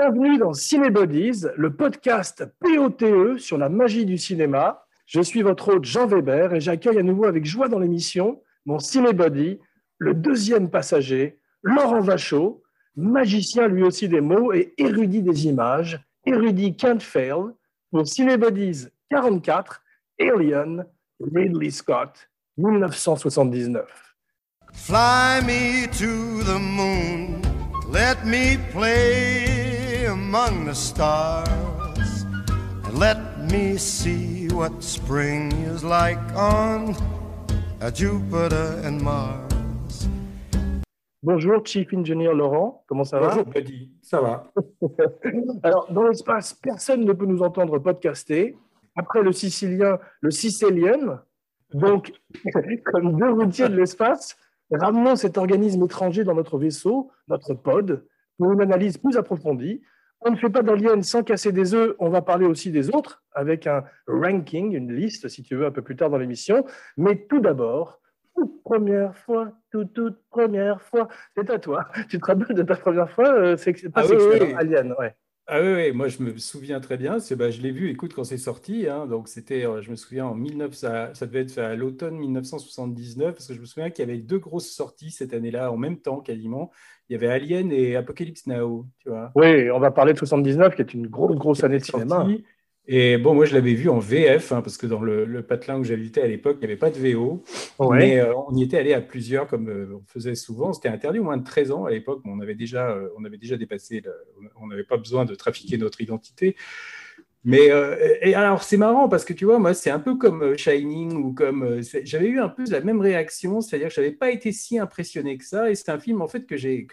Bienvenue dans Cinebodies, le podcast POTE sur la magie du cinéma. Je suis votre hôte Jean Weber et j'accueille à nouveau avec joie dans l'émission mon Cinebody, le deuxième passager, Laurent Vachaud, magicien lui aussi des mots et érudit des images, érudit can't fail, pour Cinebodies 44, Alien, Ridley Scott, 1979. Fly me to the moon, let me play among the stars, and let me see what spring is like on Jupiter and Mars. Bonjour Chief Engineer Laurent, comment ça va? Bonjour Buddy, ça va? Alors, dans l'espace, personne ne peut nous entendre podcaster. Après le sicilien, le sicilien, donc comme deux routiers de l'espace, ramenons cet organisme étranger dans notre vaisseau, notre pod, pour une analyse plus approfondie. On ne fait pas d'alien sans casser des œufs, on va parler aussi des autres, avec un ranking, une liste, si tu veux, un peu plus tard dans l'émission. Mais tout d'abord, toute première fois, toute, toute première fois, c'est à toi. Tu te rappelles de ta première fois euh, C'est pas Ah oui, sexuel, oui. Alien, ouais. Ah oui, oui, moi je me souviens très bien. C'est, bah, je l'ai vu, écoute, quand c'est sorti. hein, donc c'était, euh, je me souviens, en 19, ça, ça devait être à l'automne 1979, parce que je me souviens qu'il y avait deux grosses sorties cette année-là, en même temps quasiment. Il y avait Alien et Apocalypse Now, tu vois. Oui, on va parler de 79, qui est une grosse, grosse année de cinéma. sorti. Et bon, moi je l'avais vu en VF, hein, parce que dans le, le patelin où j'habitais à l'époque, il n'y avait pas de VO. Ouais. Mais euh, on y était allé à plusieurs, comme euh, on faisait souvent. C'était interdit au moins de 13 ans à l'époque, mais on avait déjà, euh, on avait déjà dépassé, le- on n'avait pas besoin de trafiquer notre identité. Mais et alors c'est marrant parce que tu vois, moi c'est un peu comme Shining ou comme j'avais eu un peu la même réaction, c'est-à-dire que je n'avais pas été si impressionné que ça. Et c'est un film en fait que j'ai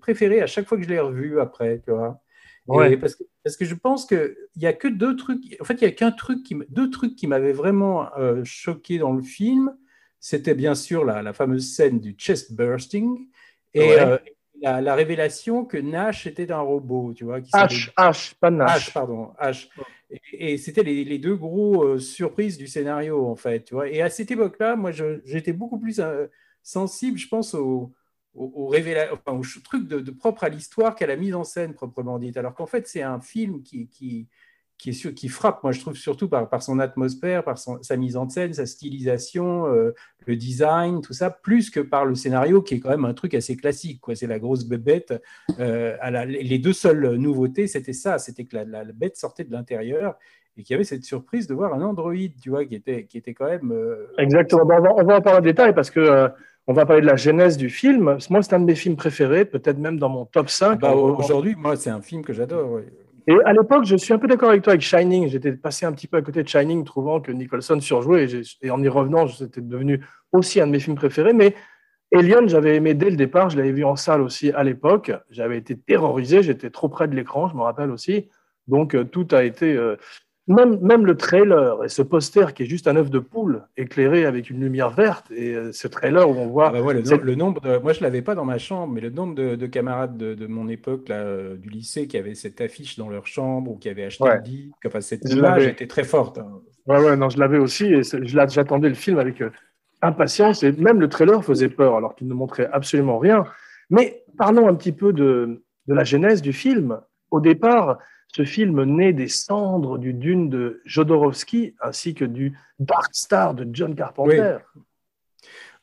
préféré à chaque fois que je l'ai revu après, tu vois. Ouais. parce que, parce que je pense qu'il n'y a que deux trucs, en fait, il n'y a qu'un truc qui, deux trucs qui m'avaient vraiment euh, choqué dans le film. C'était bien sûr la, la fameuse scène du chest bursting et Ouais. euh, la, la révélation que Nash était un robot, tu vois. Qui H, H, pas Nash. H, pardon, H. Et, et c'était les, les deux gros euh, surprises du scénario, en fait. Tu vois. Et à cette époque-là, moi, j'étais beaucoup plus sensible, je pense, au, au, truc de, propre à l'histoire qu'à la mise en scène, proprement dite. Alors qu'en fait, c'est un film qui, qui, qui, est qui frappe, moi, je trouve, surtout par, par son atmosphère, par son- sa mise en scène, sa stylisation, euh, le design, tout ça, plus que par le scénario, qui est quand même un truc assez classique. quoi. C'est la grosse bébête. Euh, à la- les deux seules nouveautés, c'était ça, c'était que la, bête sortait de l'intérieur et qu'il y avait cette surprise de voir un androïde, tu vois, qui était, qui était quand même... euh, Exactement. On, va, on va en parler en détail parce que on va parler de la genèse du film. Moi, c'est un de mes films préférés, peut-être même dans mon top 5. bah, Aujourd'hui, moi, c'est un film que j'adore. Et à l'époque, je suis un peu d'accord avec toi avec Shining. J'étais passé un petit peu à côté de Shining, trouvant que Nicholson surjouait. Et en y revenant, c'était devenu aussi un de mes films préférés. Mais Alien, j'avais aimé dès le départ. Je l'avais vu en salle aussi à l'époque. J'avais été terrorisé. J'étais trop près de l'écran, je me rappelle aussi. Donc, euh, tout a été. euh, même, même le trailer et ce poster qui est juste un œuf de poule éclairé avec une lumière verte. Et euh, ce trailer où on voit. Ah bah ouais, le, nombre de- moi, je l'avais pas dans ma chambre, mais le nombre de, de camarades de, de mon époque, là, euh, du lycée, qui avaient cette affiche dans leur chambre ou qui avaient acheté Ouais. le disque, enfin, cette Je image était très forte. hein. Ouais, ouais, non, je l'avais aussi et j'attendais le film avec euh, impatience et même le trailer faisait peur alors qu'il ne montrait absolument rien. Mais parlons un petit peu de, de la genèse du film. Au départ, ce film naît des cendres du Dune de Jodorowsky ainsi que du Dark Star de John Carpenter.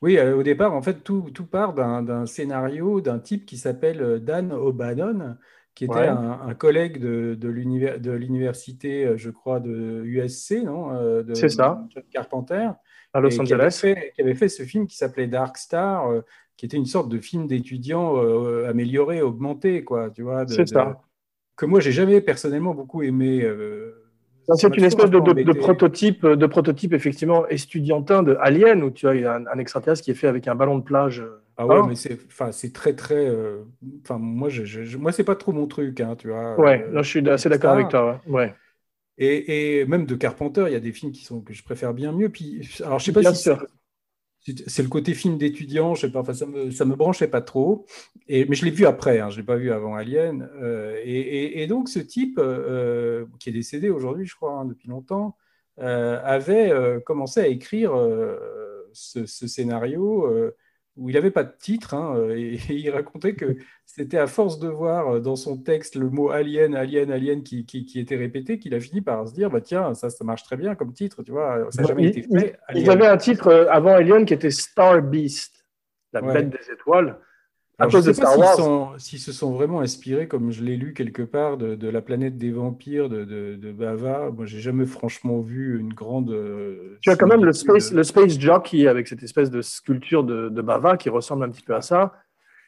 Oui, euh, au départ, en fait, tout, tout part d'un scénario d'un type qui s'appelle euh, Dan O'Bannon, qui était Ouais. un, un collègue de, de l'univers- de l'université, euh, je crois, de USC, non? De C'est ça. John Carpenter. à Los et qui avait Angeles. fait, qui avait fait ce film qui s'appelait Dark Star, euh, qui était une sorte de film d'étudiants euh, amélioré, augmenté, quoi, tu vois. de- C'est de- ça. Que moi, j'ai jamais personnellement beaucoup aimé. euh, C'est une espèce de, prototype, de prototype effectivement estudiantin de Alien où tu as un, un extraterrestre qui est fait avec un ballon de plage. Ah ouais, mais c'est, enfin, c'est très, très. euh, Enfin, moi, je, je- moi, c'est pas trop mon truc, hein, tu vois. Ouais, euh, je suis assez d'accord avec toi. ouais. Ouais. Et, et même de Carpenter, il y a des films qui sont que je préfère bien mieux. Puis, alors, je sais pas Bien si sûr. C'est- le côté film d'étudiant, je sais pas. Enfin, ça me, ça me branchait pas trop. Mais je l'ai vu après. Hein, je l'ai pas vu avant Alien. Euh, et, donc, ce type euh, qui est décédé aujourd'hui, je crois, hein, depuis longtemps, euh, avait commencé à écrire ce scénario. Euh, où il n'avait pas de titre, hein, et, il racontait que c'était à force de voir dans son texte le mot alien, alien, alien qui, qui, était répété qu'il a fini par se dire bah tiens ça ça marche très bien comme titre, tu vois, ça n'a jamais été fait. Il, avait un titre avant Alien qui était Star Beast, la bête des étoiles. À cause de Star Wars. S'ils se sont vraiment inspirés, comme je l'ai lu quelque part, de, la planète des vampires de, de, Bava. Moi, j'ai jamais franchement vu une grande. Euh, tu as quand même le space, le space Jockey avec cette espèce de sculpture de, Bava qui ressemble un petit peu à ça.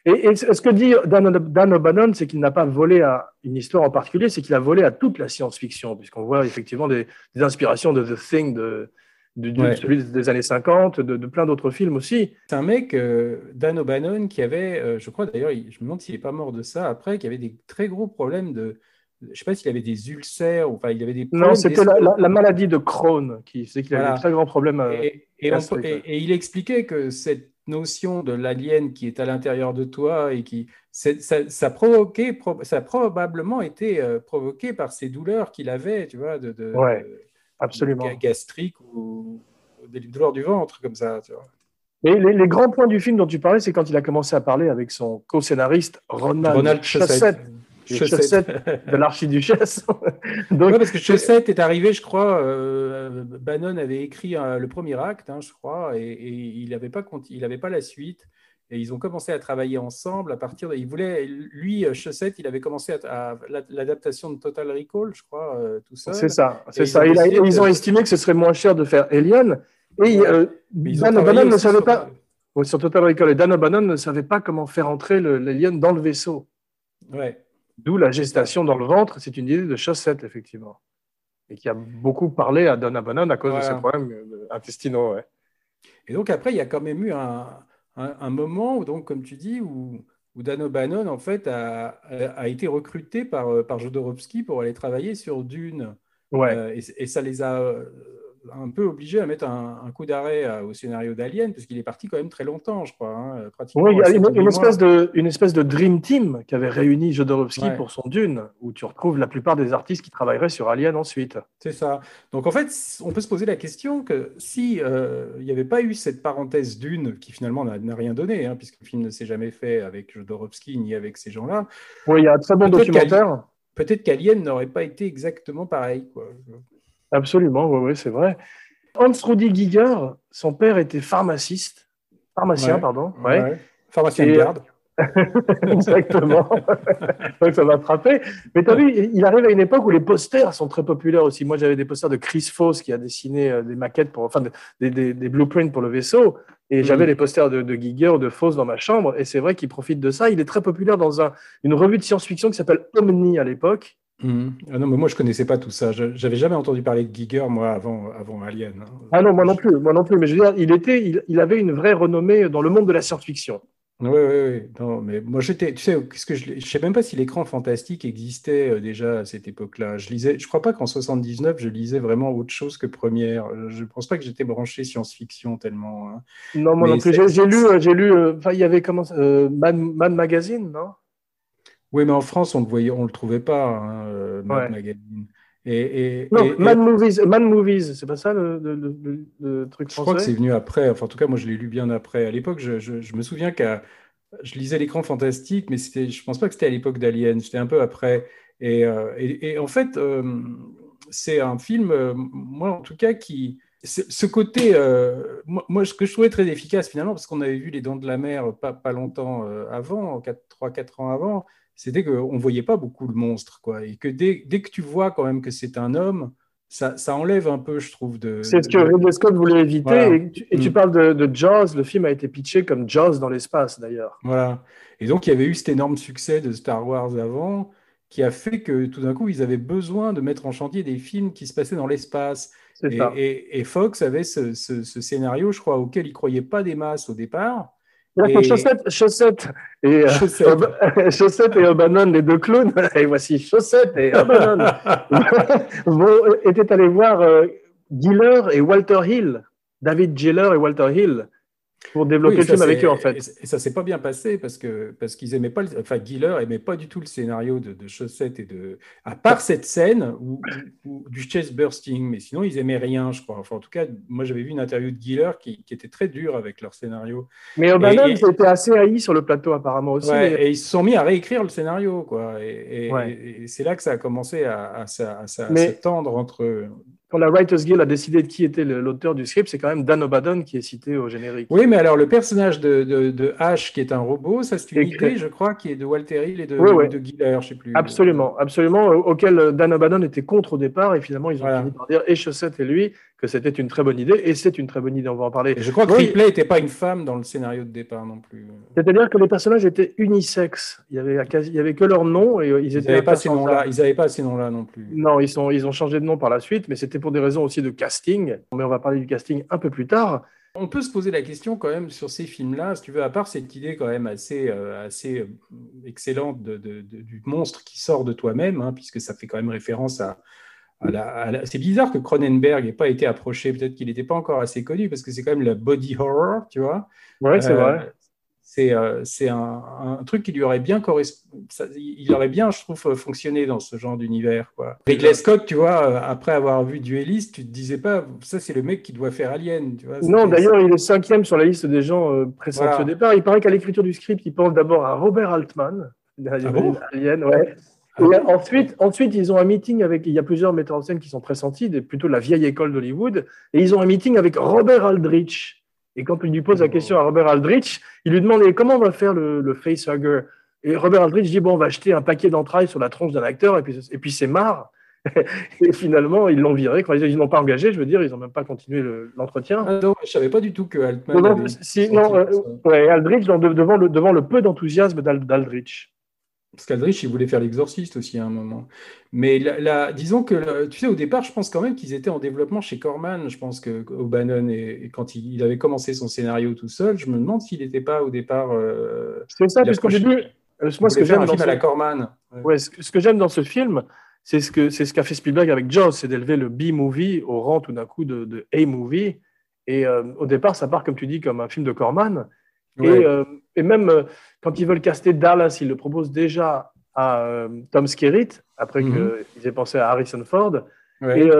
Et, ce que dit Dan, Dan O'Bannon, c'est qu'il n'a pas volé à une histoire en particulier, c'est qu'il a volé à toute la science-fiction, puisqu'on voit effectivement des, des, inspirations de The Thing de, du, des années 50, de, plein d'autres films aussi. C'est un mec, euh, Dan O'Bannon, qui avait, euh, je crois d'ailleurs, je me demande s'il n'est pas mort de ça après, qui avait des très gros problèmes de. Je ne sais pas s'il avait des ulcères, enfin il avait des Non, c'était la, maladie de Crohn, qui c'est qu'il avait des très grands problèmes. Euh, et, et, il expliquait que cette notion de l'alien qui est à l'intérieur de toi et qui ça, ça, provoquait, ça a probablement été provoqué par ces douleurs qu'il avait, tu vois, de, de, Absolument. gastrique ou des douleurs du ventre, comme ça. Tu vois. Et les, grands points du film dont tu parlais, c'est quand il a commencé à parler avec son co-scénariste Ronald, Ronald. Chaussette. de l'archiduchesse. Donc, parce que Chaussette est arrivé, je crois, euh, Bannon avait écrit euh, le premier acte, hein, je crois, et, il n'avait pas, il pas la suite. Et ils ont commencé à travailler ensemble à partir de. Il voulait, lui, euh, Chaussette, il avait commencé à, l'adaptation de Total Recall, je crois, euh, tout ça. C'est ça, c'est ça. Ils, ils ont estimé que ce serait moins cher de faire Alien. Et euh, Dan O'Bannon ne savait pas. sur Total Recall. Et Dan O'Bannon ne savait pas comment faire entrer l'Alien dans le vaisseau. Ouais. D'où la gestation dans le ventre. C'est une idée de Chaussette, effectivement. Et qui a beaucoup parlé à Dan O'Bannon à cause de ses problèmes intestinaux. Ouais. Et donc, après, il y a quand même eu un un, moment, donc, comme tu dis, où, où Dan O'Bannon, en fait, a, a, été recruté par, par Jodorowsky pour aller travailler sur Dune. Ouais. Euh, et, et, ça les a un peu obligé à mettre un, coup d'arrêt euh, au scénario d'Alien, parce qu'il est parti quand même très longtemps, je crois. Hein, pratiquement oui, il y a une, espèce de, une espèce de Dream Team qui avait réuni Jodorowsky pour son Dune, où tu retrouves la plupart des artistes qui travailleraient sur Alien ensuite. C'est ça. Donc en fait, on peut se poser la question que si euh, il n'y avait pas eu cette parenthèse Dune, qui finalement n'a rien donné, hein, puisque le film ne s'est jamais fait avec Jodorowsky ni avec ces gens-là. Oui, il y a un très bon documentaire. Peut-être qu'Alien n'aurait pas été exactement pareil. Quoi. Absolument, oui, c'est vrai. Hans Rudi Giger, son père était pharmaciste, pharmacien, pardon. Ouais. Pharmacien de garde. Exactement. Donc ça m'a frappé. Mais tu as vu, il arrive à une époque où les posters sont très populaires aussi. Moi, j'avais des posters de Chris Foss qui a dessiné euh, des maquettes, pour, enfin des, des, blueprints pour le vaisseau. Et j'avais mm. les posters de, de Giger ou de Foss dans ma chambre. Et c'est vrai qu'il profite de ça. Il est très populaire dans un, une revue de science-fiction qui s'appelle Omni à l'époque. Mhm. Ah non, mais moi je connaissais pas tout ça. J'avais jamais entendu parler de Giger moi avant, avant Alien. Hein. Ah non, moi non plus, moi non plus. Mais je veux dire, il était, il, il avait une vraie renommée dans le monde de la science-fiction. Oui, oui, oui. Non, mais moi j'étais, tu sais, ce que je, je sais même pas si l'écran fantastique existait euh, déjà à cette époque-là. Je lisais, je crois pas qu'en 79 je lisais vraiment autre chose que première. Je pense pas que j'étais branché science-fiction tellement. Hein. Non, moi non plus. J'ai lu, j'ai lu. Euh, enfin, il y avait comment, euh, Man Magazine, non? Oui, mais en France, on ne le on le trouvait pas, hein, euh, Magazine. Et, non, Man, Movies, Man Movies, c'est pas ça le, truc français Je crois que c'est venu après. Enfin, en tout cas, moi, je l'ai lu bien après. À l'époque, je, me souviens que je lisais l'écran fantastique, mais c'était, je pense pas que c'était à l'époque d'Alien. C'était un peu après. Et, euh, en fait, euh, c'est un film, moi, en tout cas, qui ce côté, moi, ce que je trouvais très efficace finalement, parce qu'on avait vu Les Dents de la Mer pas, pas longtemps avant, 3-4 ans avant, c'était qu'on ne voyait pas beaucoup le monstre. Quoi, et que dès, dès, que tu vois quand même que c'est un homme, ça, ça, enlève un peu, je trouve. de. C'est ce que Ridley Scott voulait éviter. Et, tu, mm. parles de, de, Jaws, le film a été pitché comme Jaws dans l'espace d'ailleurs. Voilà. Et donc il y avait eu cet énorme succès de Star Wars avant qui a fait que tout d'un coup ils avaient besoin de mettre en chantier des films qui se passaient dans l'espace. Et, et, Fox avait ce, ce, ce, scénario, je crois, auquel il ne croyait pas des masses au départ. Et... Chaussette, chaussette et euh, chaussette. et O'Bannon, les deux clowns. Et voici Chaussette et O'Bannon étaient allés voir euh, Giller et Walter Hill, David Giller et Walter Hill. Pour développer Oui, le film avec eux, en fait. Et ça s'est pas bien passé parce que parce qu'ils aimaient pas, le- enfin Giller aimait pas du tout le scénario de, de Chaussette et de, à part cette scène où, où- où- du chest bursting, mais sinon ils aimaient rien, je crois. Enfin en tout cas, moi j'avais vu une interview de Giller qui, qui était très dure avec leur scénario. Mais Et- et- c'était assez haï sur le plateau, apparemment aussi. Ouais, mais- et ils se sont mis à réécrire le scénario, quoi. Et, et- Ouais. et- et c'est là que ça a commencé à, à, s'a- à s'a- à Mais- s'étendre entre. Quand la Writers Guild a décidé de qui était l'auteur du script, c'est quand même Dan O'Bannon qui est cité au générique. Oui, mais alors le personnage de, de, de Ash, qui est un robot, ça c'est une Écrit. idée, je crois, qui est de Walter Hill et de, Oui, oui. de Giller, je sais plus. Absolument, absolument, euh, auquel Dan O'Bannon était contre au départ, et finalement ils ont Voilà. fini par dire, et Chaussette et lui, que c'était une très bonne idée, et c'est une très bonne idée, on va en parler. Et je crois que Oui. Ripley n'était pas une femme dans le scénario de départ non plus. C'est-à-dire que les personnages étaient unisexes, il y avait, quasi- que leur nom, et euh, ils n'avaient pas ces noms-là. Ils n'avaient pas ces noms-là non plus. Non, ils, sont, ils ont changé de nom par la suite, mais c'était pour des raisons aussi de casting, mais on va parler du casting un peu plus tard. On peut se poser la question quand même sur ces films-là, si tu veux, à part cette idée quand même assez, euh, assez euh, excellente de, de- de- du monstre qui sort de toi-même, hein, puisque ça fait quand même référence à, C'est bizarre que Cronenberg n'ait pas été approché, peut-être qu'il n'était pas encore assez connu, parce que c'est quand même la body horror, tu vois. Ouais, c'est Euh, vrai. C'est euh, un, un truc qui lui aurait bien correspondu. Il aurait bien, je trouve, fonctionné dans ce genre d'univers. Ridley Scott, tu vois, euh, après avoir vu Duelist, tu te disais pas, ça c'est le mec qui doit faire Alien. Tu vois, Non, d'ailleurs, il est cinquième sur la liste des gens euh, pressentis Voilà. au départ. Il paraît qu'à l'écriture du script, il pense d'abord à Robert Altman, Ah bon? Alien, ouais. Ensuite, ensuite, ils ont un meeting avec. Il y a plusieurs metteurs en scène qui sont pressentis, des- plutôt de la vieille école d'Hollywood. Et ils ont un meeting avec Robert Aldrich. Et quand il lui pose la question à Robert Aldrich, il lui demande comment on va faire le, le facehugger? Et Robert Aldrich dit Bon, on va acheter un paquet d'entrailles sur la tronche d'un acteur, et puis, et puis c'est marre. et finalement, ils l'ont viré. Quand ils n'ont pas engagé, je veux dire, ils n'ont même pas continué le- l'entretien. Ah non, je savais pas du tout que Altman. Non, non, avait si- senti non, euh, ça. ouais, Aldrich, dans- devant, le, devant le peu d'enthousiasme d'Al- d'Aldrich. Parce qu'Aldrich, il voulait faire l'exorciste aussi à un moment. Mais la, la- disons que, la- tu sais, au départ, je pense quand même qu'ils étaient en développement chez Corman. Je pense que O'Bannon, et, et quand il, il avait commencé son scénario tout seul, je me demande s'il n'était pas au départ. Euh, C'est ça, puisqu'au début, euh, moi, ce que j'aime dans, film à la ce... Corman. Ouais. ouais, ce que- ce que j'aime dans ce film, c'est ce que c'est ce qu'a fait Spielberg avec Jaws, c'est d'élever le B-movie au rang tout d'un coup de, de A-movie. Et euh, au départ, ça part, comme tu dis, comme un film de Corman. Ouais. Et, euh, et même euh, quand ils veulent caster Dallas, ils le proposent déjà à euh, Tom Skerritt, après Mhm. qu'ils aient pensé à Harrison Ford. Ouais. Et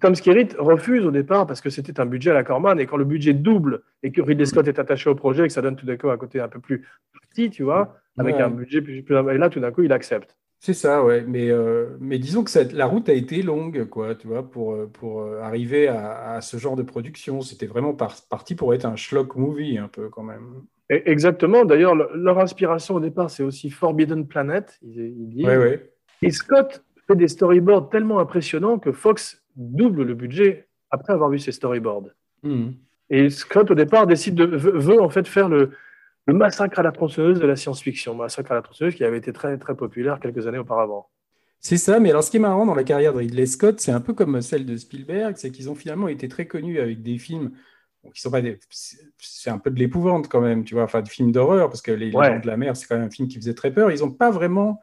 Tom Skerritt refuse au départ parce que c'était un budget à la Corman. Et quand le budget double et que Ridley Scott est attaché au projet et que ça donne tout d'un coup un côté un peu plus petit, tu vois, avec Ouais. un budget plus, plus. Et là, tout d'un coup, il accepte. C'est ça, ouais. Mais, euh, mais disons que ça- la route a été longue, quoi, tu vois, pour, pour arriver à, à ce genre de production. C'était vraiment par- parti pour être un schlock movie, un peu, quand même. Exactement. D'ailleurs, le- leur inspiration au départ, c'est aussi Forbidden Planet. Ils, disent. Ouais. Et Scott fait des storyboards tellement impressionnants que Fox double le budget après avoir vu ses storyboards. Mhm. Et Scott, au départ, décide de, veut, veut, en fait faire le, le massacre à la tronçonneuse de la science-fiction. Massacre à la tronçonneuse qui avait été très, très populaire quelques années auparavant. C'est ça, mais alors ce qui est marrant dans la carrière de Ridley Scott, c'est un peu comme celle de Spielberg, c'est qu'ils ont finalement été très connus avec des films qui sont pas des. C'est un peu de l'épouvante quand même, tu vois, enfin, des films d'horreur, parce que Les Ouais. Légendes de la mer, c'est quand même un film qui faisait très peur. Ils n'ont pas vraiment.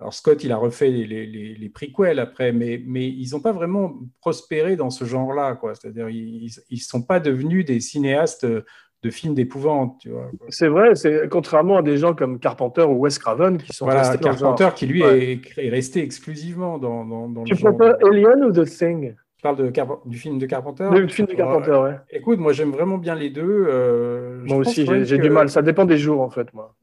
Alors Scott, il a refait les, les, les, les prequels après, mais, mais ils n'ont pas vraiment prospéré dans ce genre-là, quoi. C'est-à-dire, ils ne sont pas devenus des cinéastes de films d'épouvante, tu vois. C'est vrai, c'est contrairement à des gens comme Carpenter ou Wes Craven qui sont Voilà, restés dans le genre. Carpenter qui lui Ouais. est, est resté exclusivement dans, dans, dans Tu le genre. préfères Alien ou The Thing? Je parle de Carp- du film de Carpenter? Le film de Carpenter, ouais. Écoute, moi j'aime vraiment bien les deux. euh, Moi aussi, j'ai que- du mal. Ça dépend des jours, en fait, moi.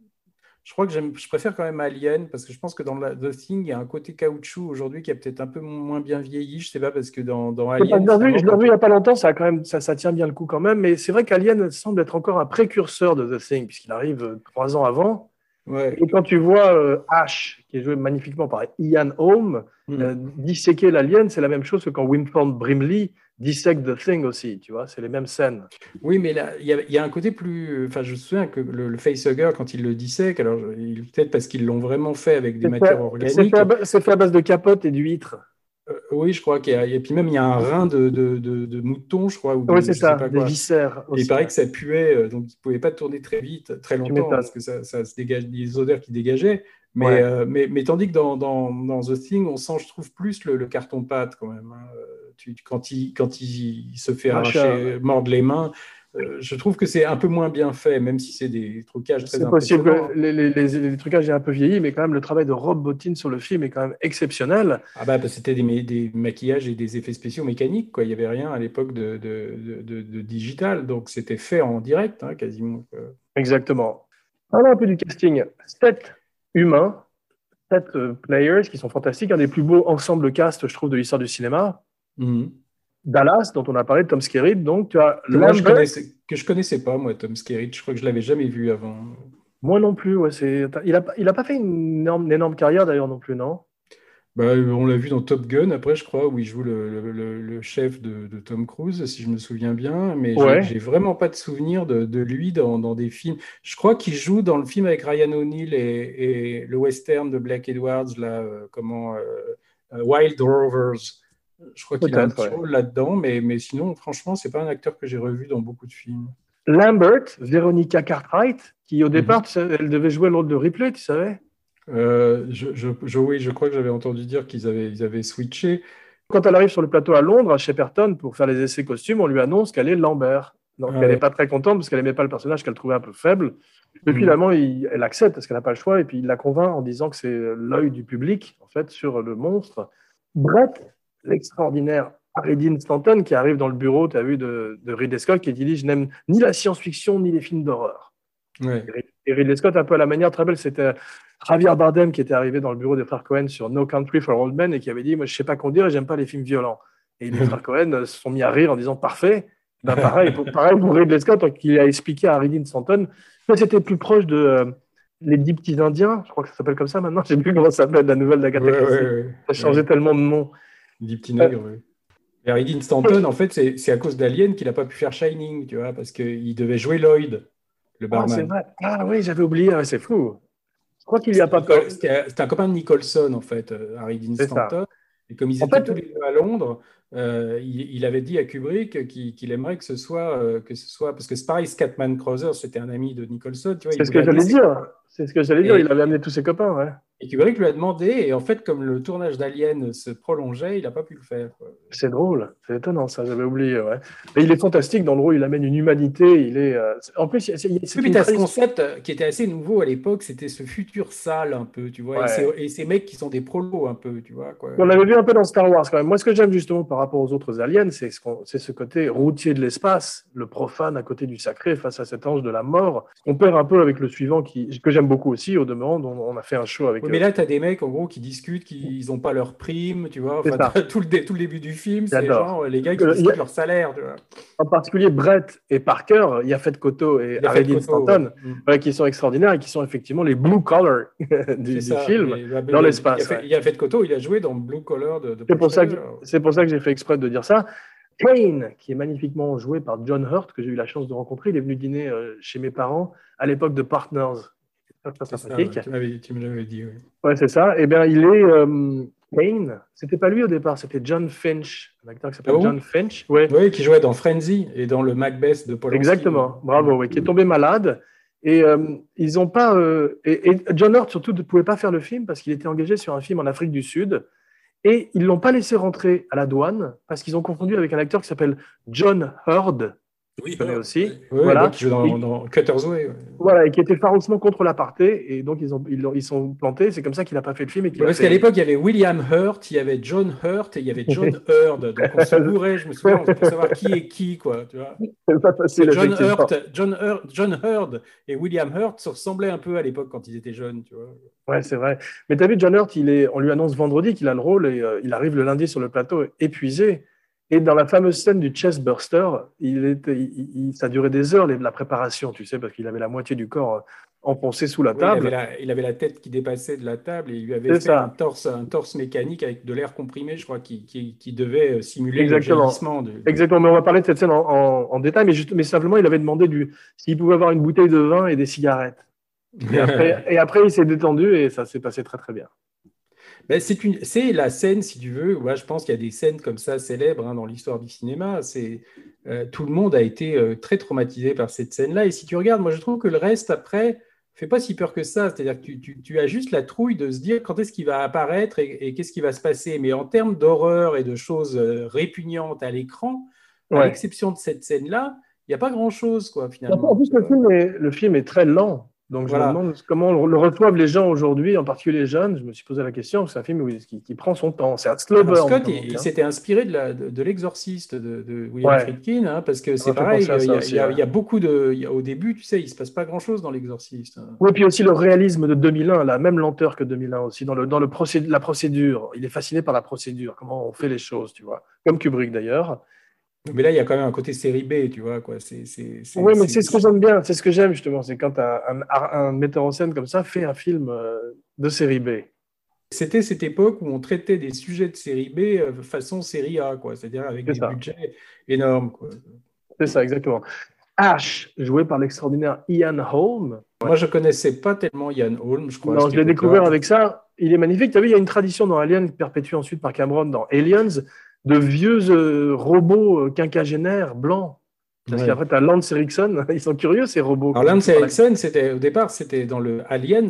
Je crois que je préfère quand même Alien parce que je pense que dans la- The Thing, il y a un côté caoutchouc aujourd'hui qui a peut-être un peu moins bien vieilli. Je sais pas parce que dans, dans Alien. pas je l'ai revu il n'y a pas longtemps, ça, a quand même, ça, ça tient bien le coup quand même. Mais c'est vrai qu'Alien semble être encore un précurseur de The Thing, puisqu'il arrive trois ans avant. Ouais. Et quand tu vois euh, Ash, qui est joué magnifiquement par Ian Holm, Mm. euh, disséquer l'alien, c'est la même chose que quand Winford Brimley dissèque The Thing aussi, tu vois, c'est les mêmes scènes. Oui, mais là, il y, a- il y a un côté plus. Enfin, je me souviens que le, le facehugger, quand il le dissèque, alors peut-être parce qu'ils l'ont vraiment fait avec des matières fait, c'est organiques. fait fait à base de capote et d'huîtres. Euh, oui, je crois qu'il y a. Et puis même, il y a un rein de, de, de, de mouton, je crois. Ou Oui, c'est ça, pas des viscères. Et il paraît que ça puait, euh, donc il ne pouvait pas tourner très vite, très longtemps, parce que ça, ça se dégage des odeurs qui dégageaient. Mais, Ouais. euh, mais, mais tandis que dans, dans, dans The Thing, on sent, je trouve, plus le, le carton-pâte quand même. hein. Tu, quand, il, quand il se fait Arracher arracher, mordre les mains, euh, je trouve que c'est un peu moins bien fait, même si c'est des trucages très C'est possible que les, les, les, trucages aient un peu vieilli, mais quand même, le travail de Rob Bottin sur le film est quand même exceptionnel. Ah bah, c'était des, des, maquillages et des effets spéciaux mécaniques, quoi. Il n'y avait rien à l'époque de, de, de, de, digital, donc c'était fait en direct, hein, quasiment. Exactement. Parlons un peu du casting. Sept humains, sept euh, players qui sont fantastiques, un des plus beaux ensembles cast, je trouve, de l'histoire du cinéma. Mhm. Dallas, dont on a parlé, Tom Skerritt, donc tu as que, je connaissais, que je connaissais pas, moi, Tom Skerritt. Je crois que je l'avais jamais vu avant. Moi non plus. Ouais, il n'a il a pas fait une énorme, une énorme carrière d'ailleurs non plus, non? Bah, on l'a vu dans Top Gun, après, je crois, où il joue le, le, le chef de, de, Tom Cruise, si je me souviens bien. Mais j'ai vraiment pas de souvenir de, de lui dans, dans, des films. Je crois qu'il joue dans le film avec Ryan O'Neill et, et, le western de Black Edwards, là, euh, comment, euh, euh, Wild Rovers. Je crois qu'il a un petit rôle là-dedans, mais, mais sinon, franchement, c'est pas un acteur que j'ai revu dans beaucoup de films. Lambert, Veronica Cartwright, qui au départ, mhm. elle devait jouer le rôle de Ripley, tu savais? Euh, je, je, oui, je crois que j'avais entendu dire qu'ils avaient, ils avaient switché. Quand elle arrive sur le plateau à Londres, à Shepperton, pour faire les essais costumes, on lui annonce qu'elle est Lambert. Donc ah elle n'est pas très contente parce qu'elle n'aimait pas le personnage qu'elle trouvait un peu faible. Mais hmm. finalement, elle accepte parce qu'elle n'a pas le choix et puis il la convainc en disant que c'est l'œil du public en fait sur le monstre. Brett, l'extraordinaire Harry Dean Stanton qui arrive dans le bureau, tu as vu, de, de Ridley Scott qui dit Je n'aime ni la science-fiction ni les films d'horreur. Et Ridley Scott, un peu à la manière très belle, c'était Javier Bardem qui était arrivé dans le bureau des frères Cohen sur No Country for Old Men et qui avait dit Moi, je sais pas conduire et j'aime pas les films violents. Et les frères Cohen se sont mis à rire en disant Parfait. Ben, pareil, pour, pareil pour Ridley Scott, qui a expliqué à Harry Dean Stanton. C'était plus proche de euh, Les Dix Petits Indiens, je crois que ça s'appelle comme ça maintenant. Je sais plus comment ça s'appelle, la nouvelle d'Agatha ouais, Ça a changé tellement de nom. Dix Petits Nègres, oui. Et Harry Dean Stanton, en fait, c'est à cause d'Alien qu'il n'a pas pu faire Shining, tu vois, parce qu'il devait jouer Lloyd le ah, barman. Ah, oui, j'avais oublié, c'est fou. Je crois qu'il n'y a pas. C'était un copain de Nicholson, en fait, euh, Harry Dean Stanton. Et comme ils étaient tous les deux à Londres, euh, il, avait dit à Kubrick qu'il aimerait que ce soit, euh, que ce soit, parce que c'est pareil, Scatman Crothers, c'était un ami de Nicholson. C'est ce que j'allais dire. C'est ce que j'allais dire. Il avait amené tous ses copains, ouais. Et Kubrick lui a demandé, et en fait, comme le tournage d'Alien se prolongeait, il n'a pas pu le faire. C'est drôle, c'est étonnant, ça, j'avais oublié. Ouais. Mais il est fantastique, dans le rôle, il amène une humanité. Il est, euh, En plus, c'est ce concept qui était assez nouveau à l'époque, c'était ce futur sale un peu, tu vois. Et, ces mecs qui sont des prolos un peu, tu vois. Quoi. On l'avait vu un peu dans Star Wars quand même. Moi, ce que j'aime justement par rapport aux autres aliens, c'est ce, ce, côté routier de l'espace, le profane à côté du sacré face à cet ange de la mort. On perd un peu avec le suivant qui, que j'aime beaucoup aussi, au demeurant, on a fait un show avec. Mais là, tu as des mecs en gros qui discutent, qui n'ont pas leur prime, tu vois. tout, le tout le début du film, c'est genre les gars qui euh, discutent leur salaire. Tu vois. En particulier Brett et Parker, Yafet Koto et Harry Stanton, mm. qui sont extraordinaires et qui sont effectivement les blue collar du, film bah, dans l'espace. Yafet Koto, il a joué dans Blue Collar de, de C'est pour, ça que, c'est pour ça que j'ai fait exprès de dire ça. Kane, qui est magnifiquement joué par John Hurt, que j'ai eu la chance de rencontrer. Il est venu dîner euh, chez mes parents à l'époque de Partners. Tu me l'avais dit, oui. Ouais, c'est ça. Eh bien, il est euh, Kane. C'était pas lui au départ, c'était John Finch, un acteur qui s'appelle ah John Finch. Ouais. Oui, qui jouait dans Frenzy et dans le Macbeth de Paul Exactement, bravo, oui, qui est tombé malade. Et euh, ils ont pas. et, et, John Hurt surtout ne pouvait pas faire le film parce qu'il était engagé sur un film en Afrique du Sud et ils ne l'ont pas laissé rentrer à la douane parce qu'ils ont confondu avec un acteur qui s'appelle John Hurd. Oui, connais aussi. voilà. qui joue dans, dans Cutter's Way. Voilà, et qui était farouchement contre l'aparté. Et donc, ils, ont, ils, ils sont plantés. C'est comme ça qu'il n'a pas fait le film. Et parce qu'à l'époque, il y avait William Hurt, il y avait John Hurt et il y avait John Hurd. Donc, on se bourrait, je me souviens, pour savoir qui est qui. Quoi, tu vois. Pas facile, John, Hurt, John, Hurt, John Hurd et William Hurt se ressemblaient un peu à l'époque quand ils étaient jeunes. Tu vois. Ouais, c'est vrai. Mais tu as vu, John Hurt, il est, on lui annonce vendredi qu'il a le rôle et euh, il arrive le lundi sur le plateau épuisé. Et dans la fameuse scène du chest burster, il était, il, ça durait des heures la préparation, tu sais, parce qu'il avait la moitié du corps euh, enfoncé sous la table. il, avait la, il, avait la, tête qui dépassait de la table et il lui avait fait un torse, un torse mécanique avec de l'air comprimé, je crois, qui, qui, qui devait euh, simuler Exactement. le. De... Exactement, mais on va parler de cette scène en, en, détail, mais, juste, mais simplement, il avait demandé s'il pouvait avoir une bouteille de vin et des cigarettes. Et après, et après il s'est détendu et ça s'est passé très très bien. Ben, c'est la scène, si tu veux. Moi, je pense qu'il y a des scènes comme ça célèbres hein, dans l'histoire du cinéma. C'est euh, tout le monde a été euh, très traumatisé par cette scène-là. Et si tu regardes, moi, je trouve que le reste après fait pas si peur que ça. C'est-à-dire que tu, tu, tu, as juste la trouille de se dire quand est-ce qu'il va apparaître et, qu'est-ce qui va se passer. Mais en termes d'horreur et de choses euh, répugnantes à l'écran, à l'exception de cette scène-là, il n'y a pas grand-chose, quoi, finalement. En plus, le film, est, le film est très lent. Donc, je me demande comment le reçoivent les gens aujourd'hui, en particulier les jeunes. Je me suis posé la question. C'est un film où- qui, qui prend son temps. C'est burn. Scott, comme il, hein. s'était inspiré de, la- de, de l'exorciste de, William Ouais. Friedkin, hein, parce que c'est pareil, il y, a- aussi, il y a- ouais. il y a beaucoup de... il y a- au début, tu sais, il ne se passe pas grand-chose dans l'exorciste. hein. Oui, puis aussi le réalisme de 2001, la même lenteur que 2001 aussi, dans, le, dans le la procédure. Il est fasciné par la procédure, comment on fait les choses, tu vois. Comme Kubrick d'ailleurs. Mais là, il y a quand même un côté série B, tu vois. Quoi. C'est, c'est, c'est- Oui, mais c'est ce que j'aime bien, c'est ce que j'aime justement, c'est quand un, un- un metteur en scène comme ça fait un film euh, de série B. C'était cette époque où on traitait des sujets de série B euh, façon série A, quoi. C'est-à-dire avec des ça. budgets énormes. Quoi. C'est ça, exactement. Ash, joué par l'extraordinaire Ian Holm. Moi, je connaissais pas tellement Ian Holm, je crois. Non, je l'ai découvert avec ça. Il est magnifique. Tu as vu, il y a une tradition dans Alien, perpétuée ensuite par Cameron dans Aliens, de vieux euh, robots euh, quinquagénaires blancs. Parce Ouais. qu'après, tu as Lance Erickson. Ils sont curieux, ces robots. Alors, Lance Erickson, c'était, au départ, c'était dans le Aliens,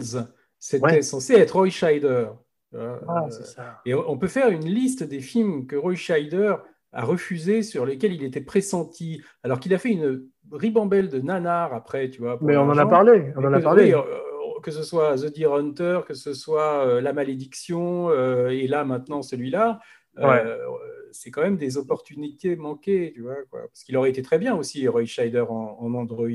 c'était Ouais. censé être Roy Scheider. Euh, Ah, ça. Et on peut faire une liste des films que Roy Scheider a refusés, sur lesquels il était pressenti, alors qu'il a fait une ribambelle de nanars après, tu vois. Mais on en a parlé. On en a que, parlé. oui, que ce soit The Deer Hunter, que ce soit La Malédiction, euh, et là maintenant celui-là, euh, Ouais. C'est quand même des opportunités manquées, tu vois. Quoi. Parce qu'il aurait été très bien aussi, Roy Scheider en, Android.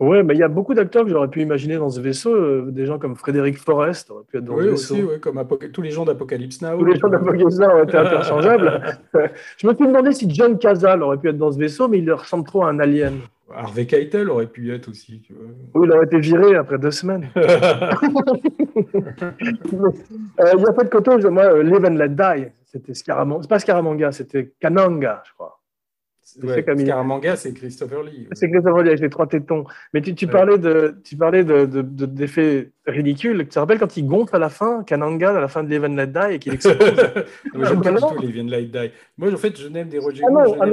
Ouais, mais il y a beaucoup d'acteurs que j'aurais pu imaginer dans ce vaisseau. euh, des gens comme Frédéric Forrest auraient pu être dans Oui, ce vaisseau. aussi, oui, comme tous les gens d'Apocalypse Now. Tous les gens d'Apocalypse Now auraient été interchangeables. Je me suis demandé si John Cazale aurait pu être dans ce vaisseau, mais il ressemble trop à un alien. Harvey Keitel aurait pu y être aussi. Tu vois. Oui, il aurait été viré après deux semaines. Euh, Il y a pas de coton, moi, euh, Live and Let Die, c'était Scaramanga. C'est pas Scaramanga, c'était Kananga, je crois. C'est Ouais, comme il- Scaramanga, c'est Christopher Lee. C'est Christopher Lee avec les trois tétons. Mais tu, parlais de, tu parlais de, de- de- d'effets ridicules. Tu te rappelles quand il gonfle à la fin, Kananga, à la fin de and Let Die, et qu'il explose? J'aime pas du tout Viennent Light Die. Moi, en fait, je n'aime des Roger Ah Moore, ah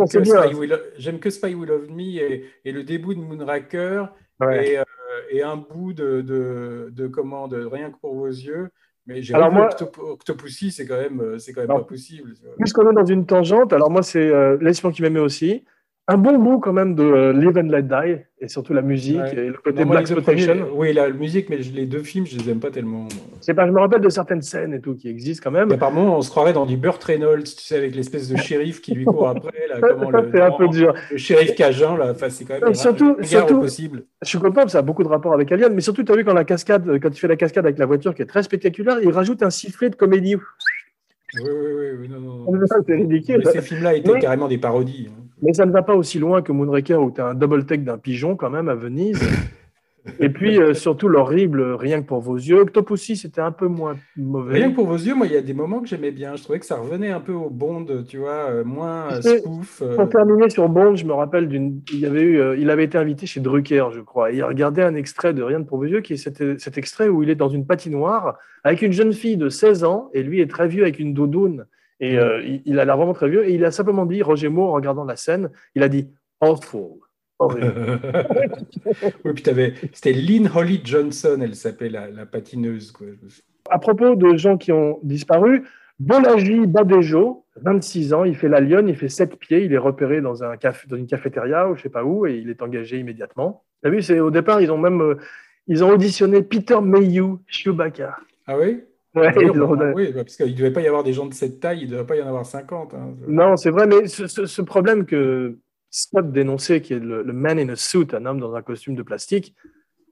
J'aime que Spy Will Love Me et, et le début de Moonraker Ouais. et, euh, et un bout de, de, de comment de Rien que pour vos yeux. Mais j'ai Alors moi- Octop- Octopussy, c'est quand même, euh, c'est quand même pas possible. Puisqu'on est dans une tangente, alors moi, c'est euh, Laisse-moi qui m'aimait aussi. Un bon bout quand même de euh, Live and Let Die, et surtout la musique Ouais. et le côté Non, moi, Black Exploitation. oui, la musique, mais les deux films, je les aime pas tellement. Pas, je me rappelle de certaines scènes et tout qui existent quand même. Et par moments, on se croirait dans du Burt Reynolds, tu sais, avec l'espèce de shérif qui lui court après. Là, comment Ça, le, c'est un peu dur. le shérif cajun, là, enfin, c'est quand même surtout- surtout- possible. Je suis content, ça a beaucoup de rapport avec Alien, mais surtout, tu as vu quand la cascade, quand il fait la cascade avec la voiture qui est très spectaculaire, il rajoute un sifflet de comédie. Oui, oui, oui, oui, non, non, non. C'est ridicule. Mais ces films-là étaient carrément des parodies. Mais ça ne va pas aussi loin que Moonraker où tu as un double take d'un pigeon quand même à Venise. Et puis euh, surtout l'horrible Rien que pour vos yeux. Octopussy, c'était un peu moins mauvais. Rien que pour vos yeux, moi, il y a des moments que j'aimais bien. Je trouvais que ça revenait un peu au Bond, tu vois, euh, moins euh, spoof. euh. Pour terminer sur Bond, je me rappelle d'une. Il, avait eu, il avait été invité chez Drucker, je crois. Et il regardait un extrait de Rien que pour vos yeux, qui est cet, cet extrait où il est dans une patinoire avec une jeune fille de 16 ans, et lui est très vieux avec une doudoune. Et euh, il, il a l'air vraiment très vieux. Et il a simplement dit, Roger Moore, en regardant la scène, il a dit Awful. Oui, puis t'avais- c'était Lynn Holly Johnson, elle s'appelait la, la patineuse. Quoi. à propos de gens qui ont disparu, Bolaji Badejo, 26 ans, il fait la lionne, il fait 7 pieds, il est repéré dans, un café, dans une cafétéria ou je sais pas où et il est engagé immédiatement. Tu as vu, c'est, au départ, ils ont même euh, ils ont auditionné Peter Mayhew, Chewbacca. Ah oui? Ouais, Oui, bah, oui, bah, parce qu'il ne devait pas y avoir des gens de cette taille, il ne devait pas y en avoir 50. hein. Non, c'est vrai, mais ce, ce- ce problème que Scott dénonçait, qui est le, le man in a suit, un homme dans un costume de plastique,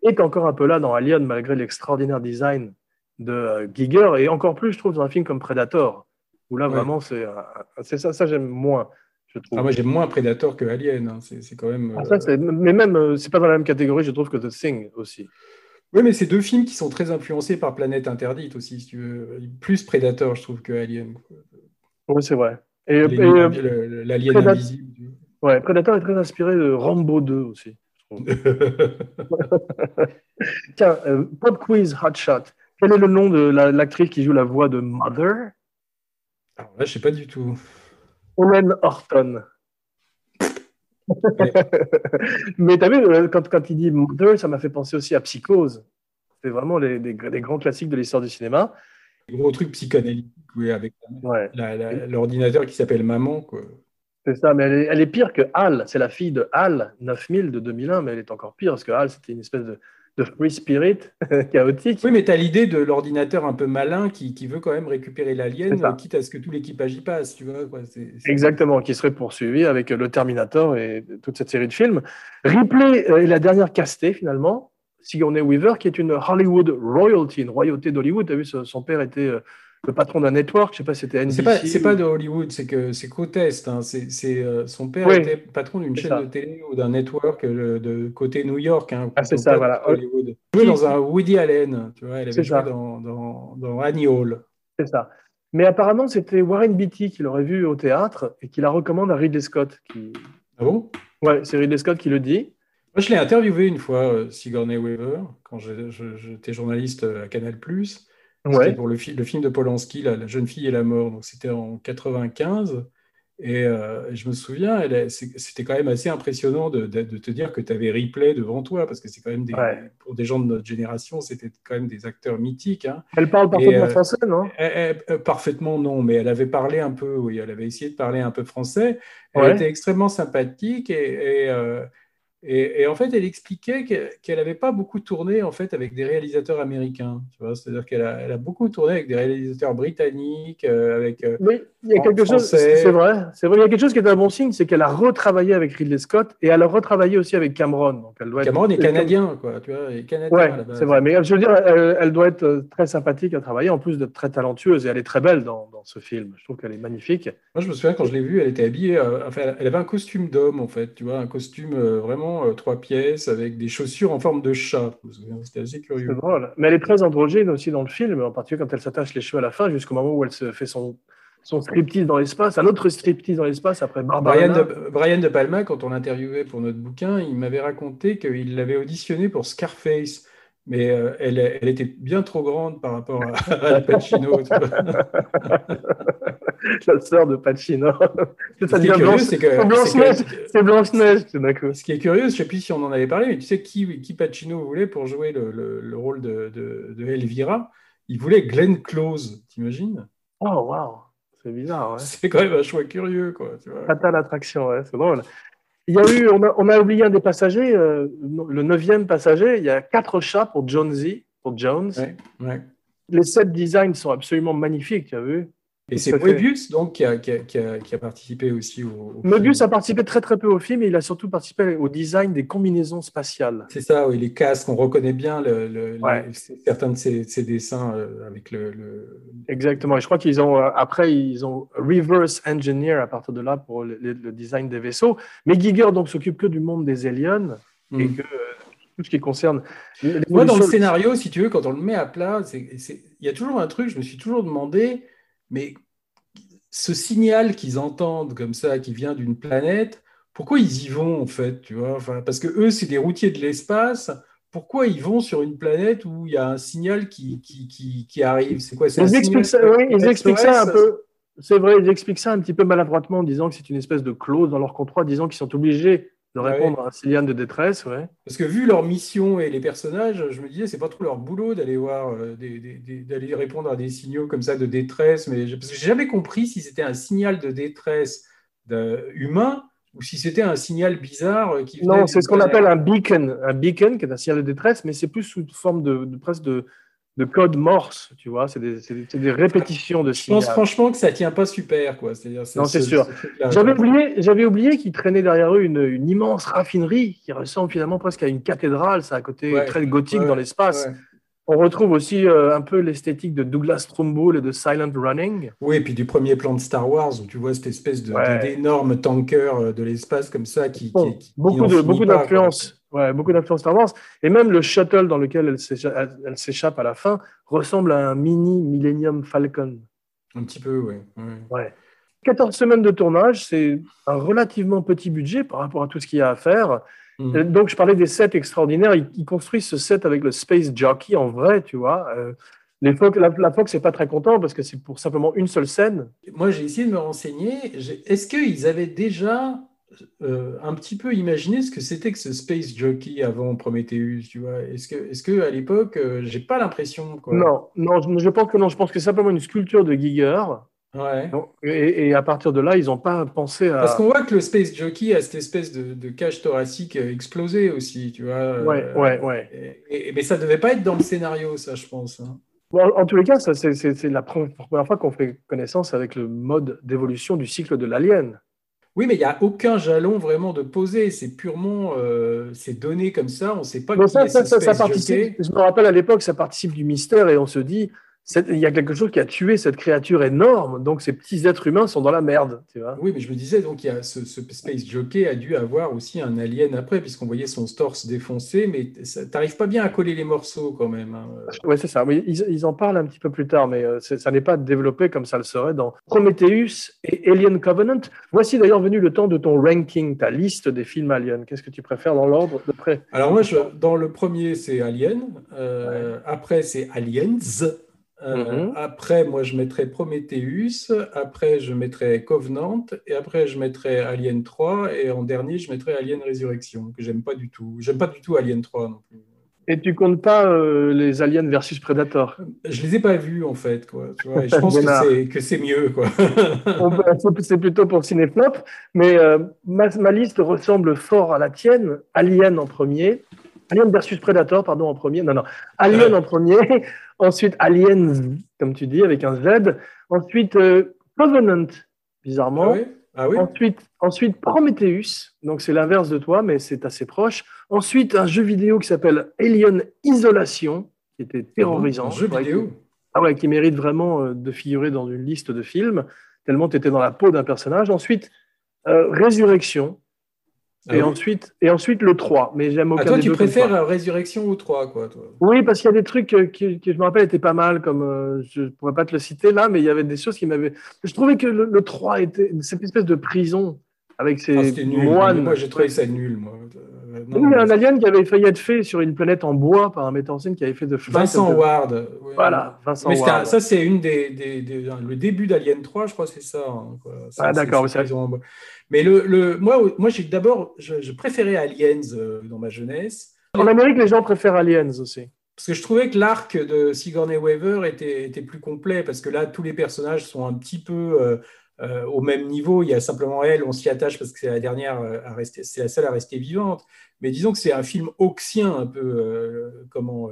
est encore un peu là dans Alien, malgré l'extraordinaire design de euh, Giger, et encore plus, je trouve, dans un film comme Predator, où là, Ouais. vraiment, c'est c'est ça, ça j'aime moins, je trouve. Ah, moi, j'aime moins Predator que Alien. hein. C'est c'est quand même. Ah, euh, ça, c'est- mais même, euh, c'est pas dans la même catégorie, je trouve, que The Thing aussi. Oui, mais c'est deux films qui sont très influencés par Planète Interdite aussi, si tu veux. Plus Predator, je trouve, que Alien. Oui, c'est vrai. Et, L'Alien invisible. ouais, Predator est très inspiré de Rambo 2 aussi. Tiens, euh, pop quiz hot shot. Quel est le nom de la- l'actrice qui joue la voix de Mother? Alors là, je sais pas du tout. Hélène Horton. Mais tu as vu, euh, quand, quand il dit Mother, ça m'a fait penser aussi à Psychose. C'est vraiment les, grands classiques de l'histoire du cinéma. Gros truc psychanalytique, oui, avec Ouais, l'ordinateur qui s'appelle Maman, quoi. C'est ça, mais elle est, elle est pire que Hal. C'est la fille de Hal 9000 de 2001, mais elle est encore pire parce que Hal, c'était une espèce de, de free spirit chaotique. Oui, mais tu as l'idée de l'ordinateur un peu malin qui, qui veut quand même récupérer l'alien, quitte à ce que tout l'équipage y passe, tu vois. Quoi. Exactement, qui serait poursuivi avec le Terminator et toute cette série de films. Ripley euh, est la dernière castée finalement, Sigourney Weaver, qui est une Hollywood royalty, une royauté d'Hollywood. Tu as vu, son père était euh, le patron d'un network, je sais pas si c'était NBC. C'est pas, c'est pas de Hollywood, c'est que c'est côte est. hein. C'est, c'est, euh, son père Oui, était patron d'une chaîne ça. de télé ou d'un network euh, de côté New York. Hein, Ah, c'est ça, voilà. Hollywood. Jouait dans un Woody Allen, tu vois. Elle avait joué ça. dans, dans, dans Annie Hall. C'est ça. Mais apparemment, c'était Warren Beatty qui l'aurait vu au théâtre et qui la recommande à Ridley Scott. Qui... Ah bon? Ouais, c'est Ridley Scott qui le dit. Moi, je l'ai interviewé une fois, euh, Sigourney Weaver, quand j'étais journaliste à Canal+. C'était Ouais. pour le, fi- le film de Polanski, la, La jeune fille et la mort. Donc, c'était en 95. Et euh, je me souviens, c'était quand même assez impressionnant de, de- de te dire que tu avais Ripley devant toi, parce que c'est quand même des, Ouais. pour des gens de notre génération, c'était quand même des acteurs mythiques. hein. Elle parle parfaitement euh, français, non? Elle- elle- euh, parfaitement non, mais elle avait parlé un peu, oui, elle avait essayé de parler un peu français. Elle Ouais. était extrêmement sympathique et, et, euh, et- et en fait, elle expliquait que- qu'elle n'avait pas beaucoup tourné en fait avec des réalisateurs américains. C'est-à-dire qu'elle a, elle a beaucoup tourné avec des réalisateurs britanniques, euh, avec euh, Oui, il y a quelque chose, c'est vrai, c'est vrai, il y a quelque chose qui est un bon signe, c'est qu'elle a retravaillé avec Ridley Scott et elle a retravaillé aussi avec Cameron. Donc elle doit être- Cameron est canadien, quoi. Tu vois, canadien Ouais, c'est vrai. Mais je veux dire, elle, elle doit être euh, très sympathique à travailler, en plus d'être très talentueuse et elle est très belle dans, dans ce film. Je trouve qu'elle est magnifique. Moi, je me souviens quand je l'ai vue, elle était habillée, euh, enfin, elle avait un costume d'homme, en fait, tu vois, un costume euh, euh, trois pièces avec des chaussures en forme de chat. C'était assez C'est curieux. drôle. Mais elle est très androgyne aussi dans le film, en particulier quand elle s'attache les cheveux à la fin, jusqu'au moment où elle se fait son, son striptease dans l'espace, un autre striptease dans l'espace après Barbara. Brian de, Brian De Palma, quand on l'interviewait pour notre bouquin, il m'avait raconté qu'il l'avait auditionné pour Scarface, mais euh, elle, elle était bien trop grande par rapport à, à Pacino. la sœur de Pacino. C'est Blanche-Neige. c'est que- Blanche-Neige, tout d'un coup. ce qui est curieux, je ne sais plus si on en avait parlé, mais tu sais qui, qui Pacino voulait pour jouer le, le- le rôle de, de- de Elvira? Il voulait Glenn Close, t'imagines? Oh, waouh. C'est bizarre, ouais. C'est quand même un choix curieux, quoi. Tu vois. Fatale attraction, ouais, c'est drôle. Il y a eu, on a, on a oublié un des passagers, euh, le neuvième passager. Il y a quatre chats pour Jonesy, pour Jones. Ouais, ouais. Les sept designs sont absolument magnifiques, tu as vu Et c'est. Moebius donc qui a, qui a- qui a- qui a participé aussi au. au film. a participé très très peu au film et il a surtout participé au design des combinaisons spatiales. C'est ça, oui, les casques, on reconnaît bien le, le- Ouais. les- certains de ces dessins euh, avec le, le- Exactement. Et je crois qu'ils ont euh, après ils ont reverse engineer à partir de là pour le, design des vaisseaux. Mais Giger donc s'occupe que du monde des aliens et Mm. que euh, tout ce qui concerne. Moi, dans le scénario, si tu veux, quand on le met à plat, il y a toujours un truc, je me suis toujours demandé, mais ce signal qu'ils entendent comme ça, qui vient d'une planète, pourquoi ils y vont en fait, tu vois? Enfin, parce que eux, c'est des routiers de l'espace. Pourquoi ils vont sur une planète où il y a un signal qui, qui, qui, qui arrive? C'est quoi? Un Ils expliquent ça, oui, ils expliquent ça un peu. C'est vrai, ils expliquent ça un petit peu maladroitement en disant que c'est une espèce de clause dans leur contrat, disant qu'ils sont obligés de Ouais. répondre à un signal de détresse. Ouais. Parce que vu leur mission et les personnages, je me disais, c'est pas trop leur boulot d'aller voir, euh, d'aller répondre à des signaux comme ça de détresse. Mais je- parce que j'ai jamais compris si c'était un signal de détresse humain ou si c'était un signal bizarre euh, qui Non, c'est ce qu'on appelle un beacon. Un beacon, qui est un signal de détresse, mais c'est plus sous forme de, de presque de, de code morse, tu vois. C'est des, répétitions de Je signaux. pense franchement que ça tient pas super, quoi. Non, c'est ce- sûr. ce J'avais oublié, j'avais oublié qu'ils traînaient derrière eux une, une immense raffinerie qui ressemble finalement presque à une cathédrale. Ça a un côté Ouais, très gothique ouais, dans l'espace. Ouais. On retrouve aussi euh, un peu l'esthétique de Douglas Trumbull et de Silent Running. Oui, et puis du premier plan de Star Wars où tu vois cette espèce d'énorme tanker euh, de l'espace comme ça qui, Bon, qui- qui beaucoup de beaucoup d'influence, ouais, beaucoup d'influence Star Wars, et même le shuttle dans lequel elle s'écha- elle- elle s'échappe à la fin ressemble à un mini Millennium Falcon. Un petit peu, oui. Ouais. 14 semaines de tournage, c'est un relativement petit budget par rapport à tout ce qu'il y a à faire. Mhm. Euh, Donc, je parlais des sets extraordinaires. Ils, construisent ce set avec le Space Jockey en vrai, tu vois. Euh, les Fox- la, la Fox n'est pas très content parce que c'est pour simplement une seule scène. Moi, j'ai essayé de me renseigner. Est-ce qu'ils avaient déjà euh, un petit peu imaginé ce que c'était que ce Space Jockey avant Prometheus, tu vois? Est-ce que, est-ce que à l'époque, euh, j'ai pas l'impression. Non, non, je, je pense que non. Je pense que c'est simplement une sculpture de Giger Ouais. Donc, et, et à partir de là, ils n'ont pas pensé à. Parce qu'on voit que le Space Jockey a cette espèce de, de cage thoracique euh, explosée aussi, tu vois. euh, Ouais, ouais, ouais. et- et- mais ça devait pas être dans le scénario, ça, je pense. hein. Bon, en tous les cas, ça, c'est, la première fois qu'on fait connaissance avec le mode d'évolution du cycle de l'alien. Oui, mais il n'y a aucun jalon vraiment de posé. C'est purement, euh, c'est donné comme ça. On ne sait pas qui ça, participe, je me rappelle à l'époque, ça participe du mystère et on se dit, il y a quelque chose qui a tué cette créature énorme, donc ces petits êtres humains sont dans la merde, tu vois. Oui, mais je me disais, donc, il y a ce, ce Space Jockey a dû avoir aussi un alien après, puisqu'on voyait son torse défoncé, mais t'arrives pas bien à coller les morceaux quand même. hein. Ouais, c'est ça. Oui, ils, ils en parlent un petit peu plus tard, mais euh, ça n'est pas développé comme ça le serait dans Prometheus et Alien Covenant. Voici d'ailleurs venu le temps de ton ranking, ta liste des films Alien. Qu'est-ce que tu préfères dans l'ordre de près? Alors moi, je, dans le premier, c'est Alien. Euh, Après, c'est Aliens. Euh, Mhm. Après, moi, je mettrais Prometheus. Après, je mettrais Covenant. Et après, je mettrais Alien 3. Et en dernier, je mettrais Alien Résurrection, que j'aime pas du tout. J'aime pas du tout Alien 3 non plus. Et tu comptes pas euh, les Aliens versus Predator? Je les ai pas vus, en fait. Quoi, tu vois, et je pense que c'est, que c'est mieux. Quoi. Peut- c'est- C'est plutôt pour Cinéflop, mais euh, ma, ma liste ressemble fort à la tienne. Alien en premier, Alien versus Predator, pardon, en premier. Non, non, Alien en premier. Ensuite, Aliens, comme tu dis, avec un Z. Ensuite, euh, Covenant, bizarrement. Ah oui Ah oui Ensuite, ensuite Prometheus, donc c'est l'inverse de toi, mais c'est assez proche. Ensuite, un jeu vidéo qui s'appelle Alien Isolation, qui était terrorisant. Un jeu vidéo. ah ouais, qui mérite vraiment euh, de figurer dans une liste de films, tellement tu étais dans la peau d'un personnage. Ensuite, euh, Résurrection. Ah et, oui. ensuite, et ensuite le 3. Mais j'aime aucun Ah, toi, des tu deux préfères euh, Résurrection ou 3, quoi, toi? Oui, parce qu'il y a des trucs euh, qui, qui, je me rappelle, étaient pas mal, comme euh, je ne pourrais pas te le citer là, mais il y avait des choses qui m'avaient. Je trouvais que le, le 3 était cette espèce de prison avec ces Ah, moines. Moi, j'ai trouvé ça nul, moi. Euh, non, a un mais- alien qui avait failli être fait sur une planète en bois par un metteur en scène qui avait fait de Vincent the- Ward. oui. Voilà, Vincent Mais c'était un- Ward. ça, c'est une des, des- des- le début d'Alien 3, je crois, c'est ça. hein, quoi. Ah, d'accord, c'est- mais le, le, moi, moi j'ai d'abord, je, je préférais Aliens euh, dans ma jeunesse. En Amérique, les gens préfèrent Aliens aussi. Parce que je trouvais que l'arc de Sigourney Weaver était, était plus complet, parce que là, tous les personnages sont un petit peu euh, euh, au même niveau. Il y a simplement elle, on s'y attache parce que c'est la dernière à rester, c'est la seule à rester vivante. Mais disons que c'est un film oxien, un peu comment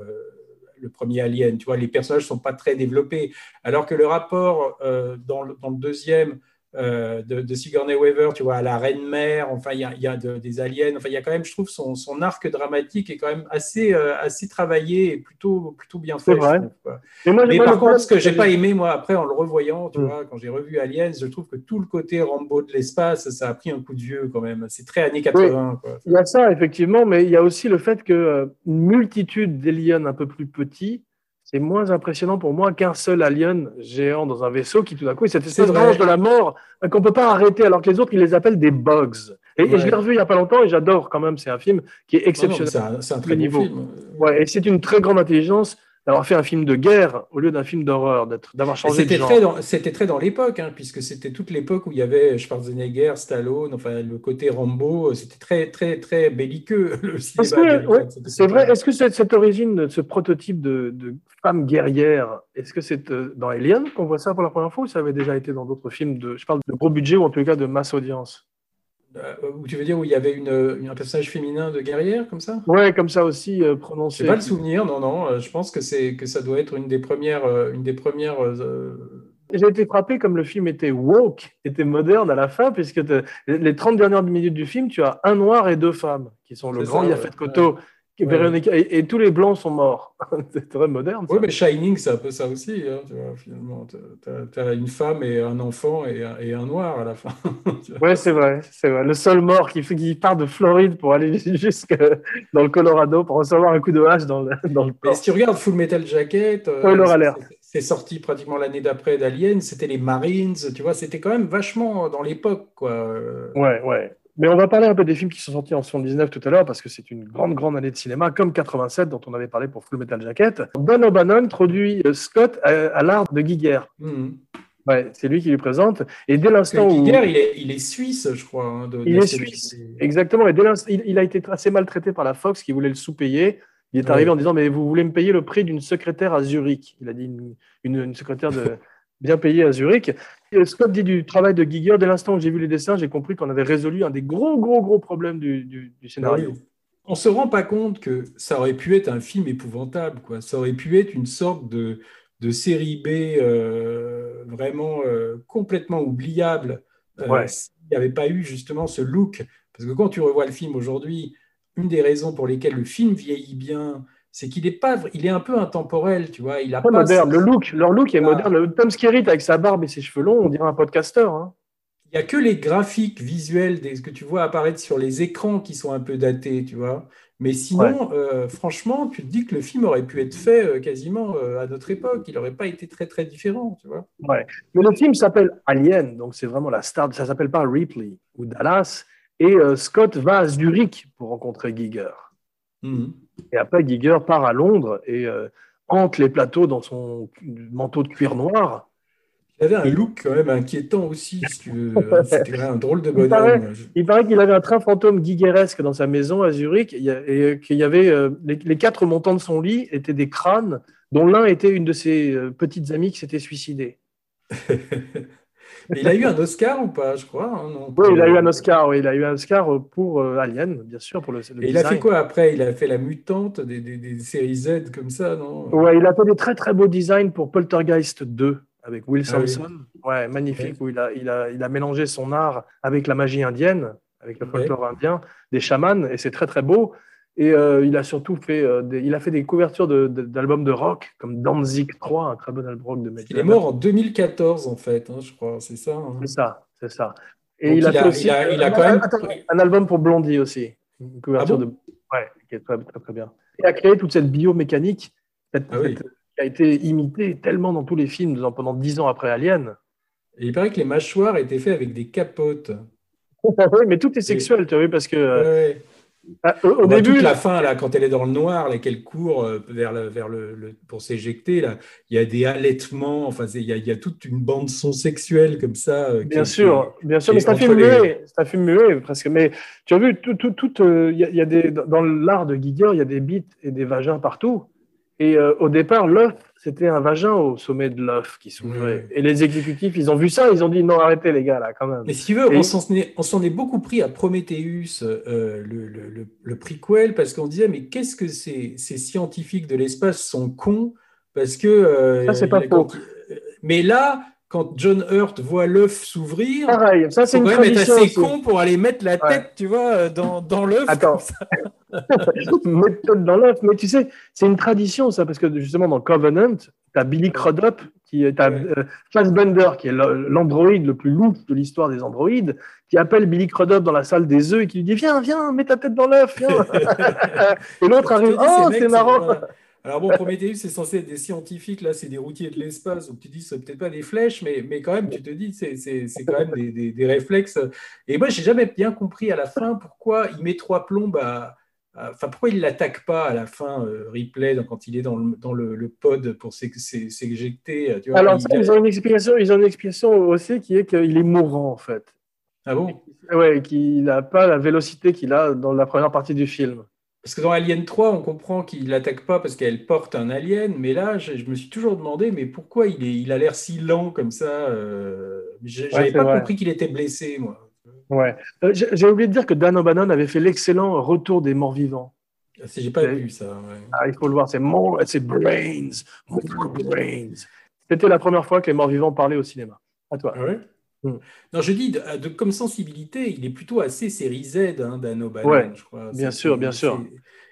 le premier Alien. Tu vois, les personnages sont pas très développés, alors que le rapport euh, dans, le, dans le deuxième euh, de, de, Sigourney Weaver, tu vois, à la reine mère, enfin, il y a, il y a de, des aliens, enfin, il y a quand même, je trouve, son, son arc dramatique est quand même assez, euh, assez travaillé et plutôt, plutôt bien fait. vrai. Trouve. Mais, moi, Mais par contre, ce que j'ai pas aimé, moi, après, en le revoyant, tu Mm. vois, quand j'ai revu Aliens, je trouve que tout le côté Rambo de l'espace, ça a pris un coup de vieux quand même. C'est très années 80, quoi. Il y a ça, effectivement, mais il y a aussi le fait qu'une multitude d'aliens un peu plus petits, c'est moins impressionnant pour moi qu'un seul alien géant dans un vaisseau qui, tout d'un coup, est cette espèce de la mort qu'on peut pas arrêter, alors que les autres, ils les appellent des bugs. Et, et Ouais. je l'ai revu il y a pas longtemps et j'adore quand même. C'est un film qui est exceptionnel. C'est un, très bon niveau. film. Ouais, et c'est une très grande intelligence d'avoir fait un film de guerre au lieu d'un film d'horreur, d'être- d'avoir changé de genre. très, dans, c'était très dans l'époque, hein, puisque c'était toute l'époque où il y avait Schwarzenegger, Stallone, enfin le côté Rambo, c'était très, très, très belliqueux le cinéma. Ouais, C'est vrai. époque-là. Est-ce que cette, cette origine, de ce prototype de, de femme guerrière, est-ce que c'est euh, dans Alien qu'on voit ça pour la première fois ou ça avait déjà été dans d'autres films de, je parle de gros budget ou en tout cas de masse audience? Euh, tu veux dire où il y avait une, une- un personnage féminin de guerrière comme ça? Ouais, comme ça aussi euh, Je prononcé. pas le souvenir, non, non. euh, Je pense que c'est que ça doit être une des premières, euh, une des premières. euh, J'ai été frappé comme le film était woke, était moderne à la fin, puisque les 30 dernières minutes du film, tu as un noir et deux femmes, qui sont le grand ça, Yaphet ouais. Ouais. Et, et tous les blancs sont morts. c'est très moderne. Oui, mais Shining, c'est un peu ça aussi. hein, tu vois, finalement, tu as, une femme et un enfant et un, et un noir à la fin. Ouais, c'est vrai, c'est vrai. Le seul mort qui, part de Floride pour aller jusque dans le Colorado pour recevoir un coup de hache dans le, dans le Mais corps. si tu regardes Full Metal Jacket, euh, c'est- sorti pratiquement l'année d'après d'Alien, c'était les Marines, tu vois, c'était quand même vachement dans l'époque, quoi. Ouais, ouais. Mais on va parler un peu des films qui sont sortis en 79 tout à l'heure parce que c'est une grande, grande année de cinéma, comme 87 dont on avait parlé pour Full Metal Jacket. Don O'Bannon introduit euh, Scott à, à l'art de Giger. mhm. Ouais, c'est lui qui lui présente. Et dès l'instant où. Giger, il est, il est suisse, je crois. hein, de- Il est suisse. Exactement. Et dès l'instant- il, il a été assez maltraité par la Fox qui voulait le sous-payer. Il est Ouais. arrivé en disant Mais vous voulez me payer le prix d'une secrétaire à Zurich? Il a dit une, une- une secrétaire de, bien payé à Zurich. Et Scott dit du travail de Giger. Dès l'instant où j'ai vu les dessins, j'ai compris qu'on avait résolu un des gros, gros, gros problèmes du, du- du scénario. Oui. On se rend pas compte que ça aurait pu être un film épouvantable, quoi. Ça aurait pu être une sorte de, de série B euh, vraiment euh, complètement oubliable euh, Ouais. s'il n'y avait pas eu justement ce look. Parce que quand tu revois le film aujourd'hui, une des raisons pour lesquelles le film vieillit bien, c'est qu'il est pas, il est un peu intemporel, tu vois. Il a pas moderne. Le look, leur look est Ah. moderne. Le Tom Skerritt avec sa barbe et ses cheveux longs, on dirait un podcasteur. hein. Il n'y a que les graphiques visuels ce que tu vois apparaître sur les écrans qui sont un peu datés, tu vois. Mais sinon, euh, franchement, tu te dis que le film aurait pu être fait euh, quasiment euh, à notre époque. Il n'aurait pas été très, très différent, tu vois. Ouais. Mais le film s'appelle Alien, donc c'est vraiment la star. Ça s'appelle pas Ripley ou Dallas. Et Scott va à Zurich pour rencontrer Giger. Mhm. Et après, Giger part à Londres et euh, hante les plateaux dans son manteau de cuir noir. Il avait un look quand même inquiétant aussi, si tu veux. C'était un drôle de bonhomme. Il paraît qu'il avait un train fantôme guigueresque dans sa maison à Zurich et, a- et qu'il y avait euh, les, les quatre montants de son lit étaient des crânes dont l'un était une de ses euh, petites amies qui s'était suicidée. Mais il a eu un Oscar ou pas, je crois. hein, non Oui, il a eu un Oscar. Oui, il a eu un Oscar pour euh, Alien, bien sûr, pour le, le Et il a fait quoi après? Il a fait la mutante des, des- des séries Z comme ça, non? Ouais, il a fait des très très beaux designs pour Poltergeist 2 avec Will Ah oui. Sampson. Ouais, magnifique, Ouais. où il a, il, a, il a mélangé son art avec la magie indienne, avec le Ouais. folklore indien, des chamans, et c'est très très beau. Et euh, il a surtout fait, euh, des, il a fait des couvertures de- de- d'albums de, rock, comme Danzig 3, un très bon album de Metal. Il est mort en 2014, en fait, hein, je crois. C'est ça. hein. C'est ça, c'est ça. Et Donc il a il fait a- aussi il a- il a quand même- attends, un album pour Blondie aussi, une couverture Ah bon? de, ouais, qui est très, très, très bien. Il a créé toute cette biomécanique cette- Ah oui. cette- qui a été imitée tellement dans tous les films pendant dix ans après Alien. Et il paraît que les mâchoires étaient faites avec des capotes. oui, mais tout est sexuel, tu as vu, parce que euh, Ouais. Ah, au, début, toute la fin, là, quand elle est dans le noir, là, qu'elle court euh, vers, le, vers le, le- pour s'éjecter, là, il y a des allaitements, enfin, il y a, il y a toute une bande son sexuelle comme ça. euh, bien qui- sûr, bien sûr, mais c'est un film muet, c'est un film muet presque. Mais tu as vu, tout, tout, tout, euh, y a, il y a des, dans l'art de Giger, il y a des bites et des vagins partout. Et euh, au départ, l'œuf, c'était un vagin au sommet de l'œuf qui s'ouvrait. Et les exécutifs, ils ont vu ça, ils ont dit non, arrêtez les gars, là, quand même. Mais si tu veux, Et- on s'en est, beaucoup pris à Prometheus, euh, le, le, le, le prequel, parce qu'on disait, mais qu'est-ce que ces, ces scientifiques de l'espace sont cons Parce que. euh, Ça, c'est pas quand- faux. mais là, quand John Hurt voit l'œuf s'ouvrir, Pareil, ça, c'est quand même être assez aussi. con pour aller mettre la Ouais. tête, tu vois, dans, dans l'œuf. Attends. Méthode dans l'œuf. Mais tu sais, c'est une tradition, ça, parce que justement, dans Covenant, tu as Billy Crudup, qui est euh, Fassbender, qui est l'androïde le plus louche de l'histoire des androïdes, qui appelle Billy Crudup dans la salle des œufs et qui lui dit Viens, viens, mets ta tête dans l'œuf, viens. et l'autre arrive Oh, c'est marrant. Alors bon, Prometheus, c'est censé être des scientifiques, là, c'est des routiers de l'espace, donc tu dis, c'est peut-être pas des flèches, mais, mais quand même, tu te dis, c'est c'est- c'est quand même des, des- des réflexes. Et moi, j'ai jamais bien compris à la fin pourquoi il met trois plombes à. À- Enfin, pourquoi il l'attaque pas à la fin, euh, Ripley, donc, quand il est dans le, dans le, le pod pour s'é- s'é- s'éjecter euh, tu vois, Alors, il ils, ont une explication, ils ont une explication aussi qui est qu'il est mourant, en fait. Ah bon? Ouais, qu'il n'a pas la vélocité qu'il a dans la première partie du film. Parce que dans Alien 3, on comprend qu'il l'attaque pas parce qu'elle porte un alien, mais là, je, je me suis toujours demandé, mais pourquoi il, est, il a l'air si lent comme ça euh, J'avais c'est pas vrai. compris qu'il était blessé, moi. Ouais. Euh, J'ai oublié de dire que Dan O'Bannon avait fait l'excellent Retour des morts vivants. Ah, c'est- J'ai pas vu ça. ouais. Ah, il faut le voir, c'est more, c'est brains, more brains. C'était la première fois que les morts vivants parlaient au cinéma. À toi. Ah ouais? Hmm. Non, je dis, de, de- comme sensibilité, il est plutôt assez série Z, hein, Dan O'Bannon, Ouais, je crois. bien sûr, bien sûr.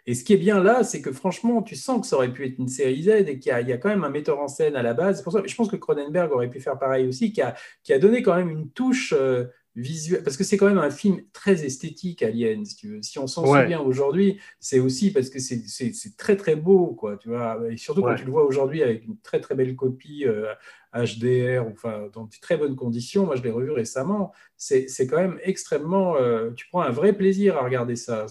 Et ce qui est bien là, c'est que franchement, tu sens que ça aurait pu être une série Z et qu'il y, a- il y a quand même un metteur en scène à la base. Pour ça, je pense que Cronenberg aurait pu faire pareil aussi, qui a, qui a donné quand même une touche euh, parce que c'est quand même un film très esthétique, Alien, si tu veux. Si on s'en Ouais. souvient aujourd'hui, c'est aussi parce que c'est- très très beau, quoi, tu vois. Et surtout quand tu le vois aujourd'hui avec une très très belle copie euh, HDR, ou, enfin, dans de très bonnes conditions. Moi, je l'ai revu récemment. C'est quand même extrêmement. euh, tu prends un vrai plaisir à regarder ça.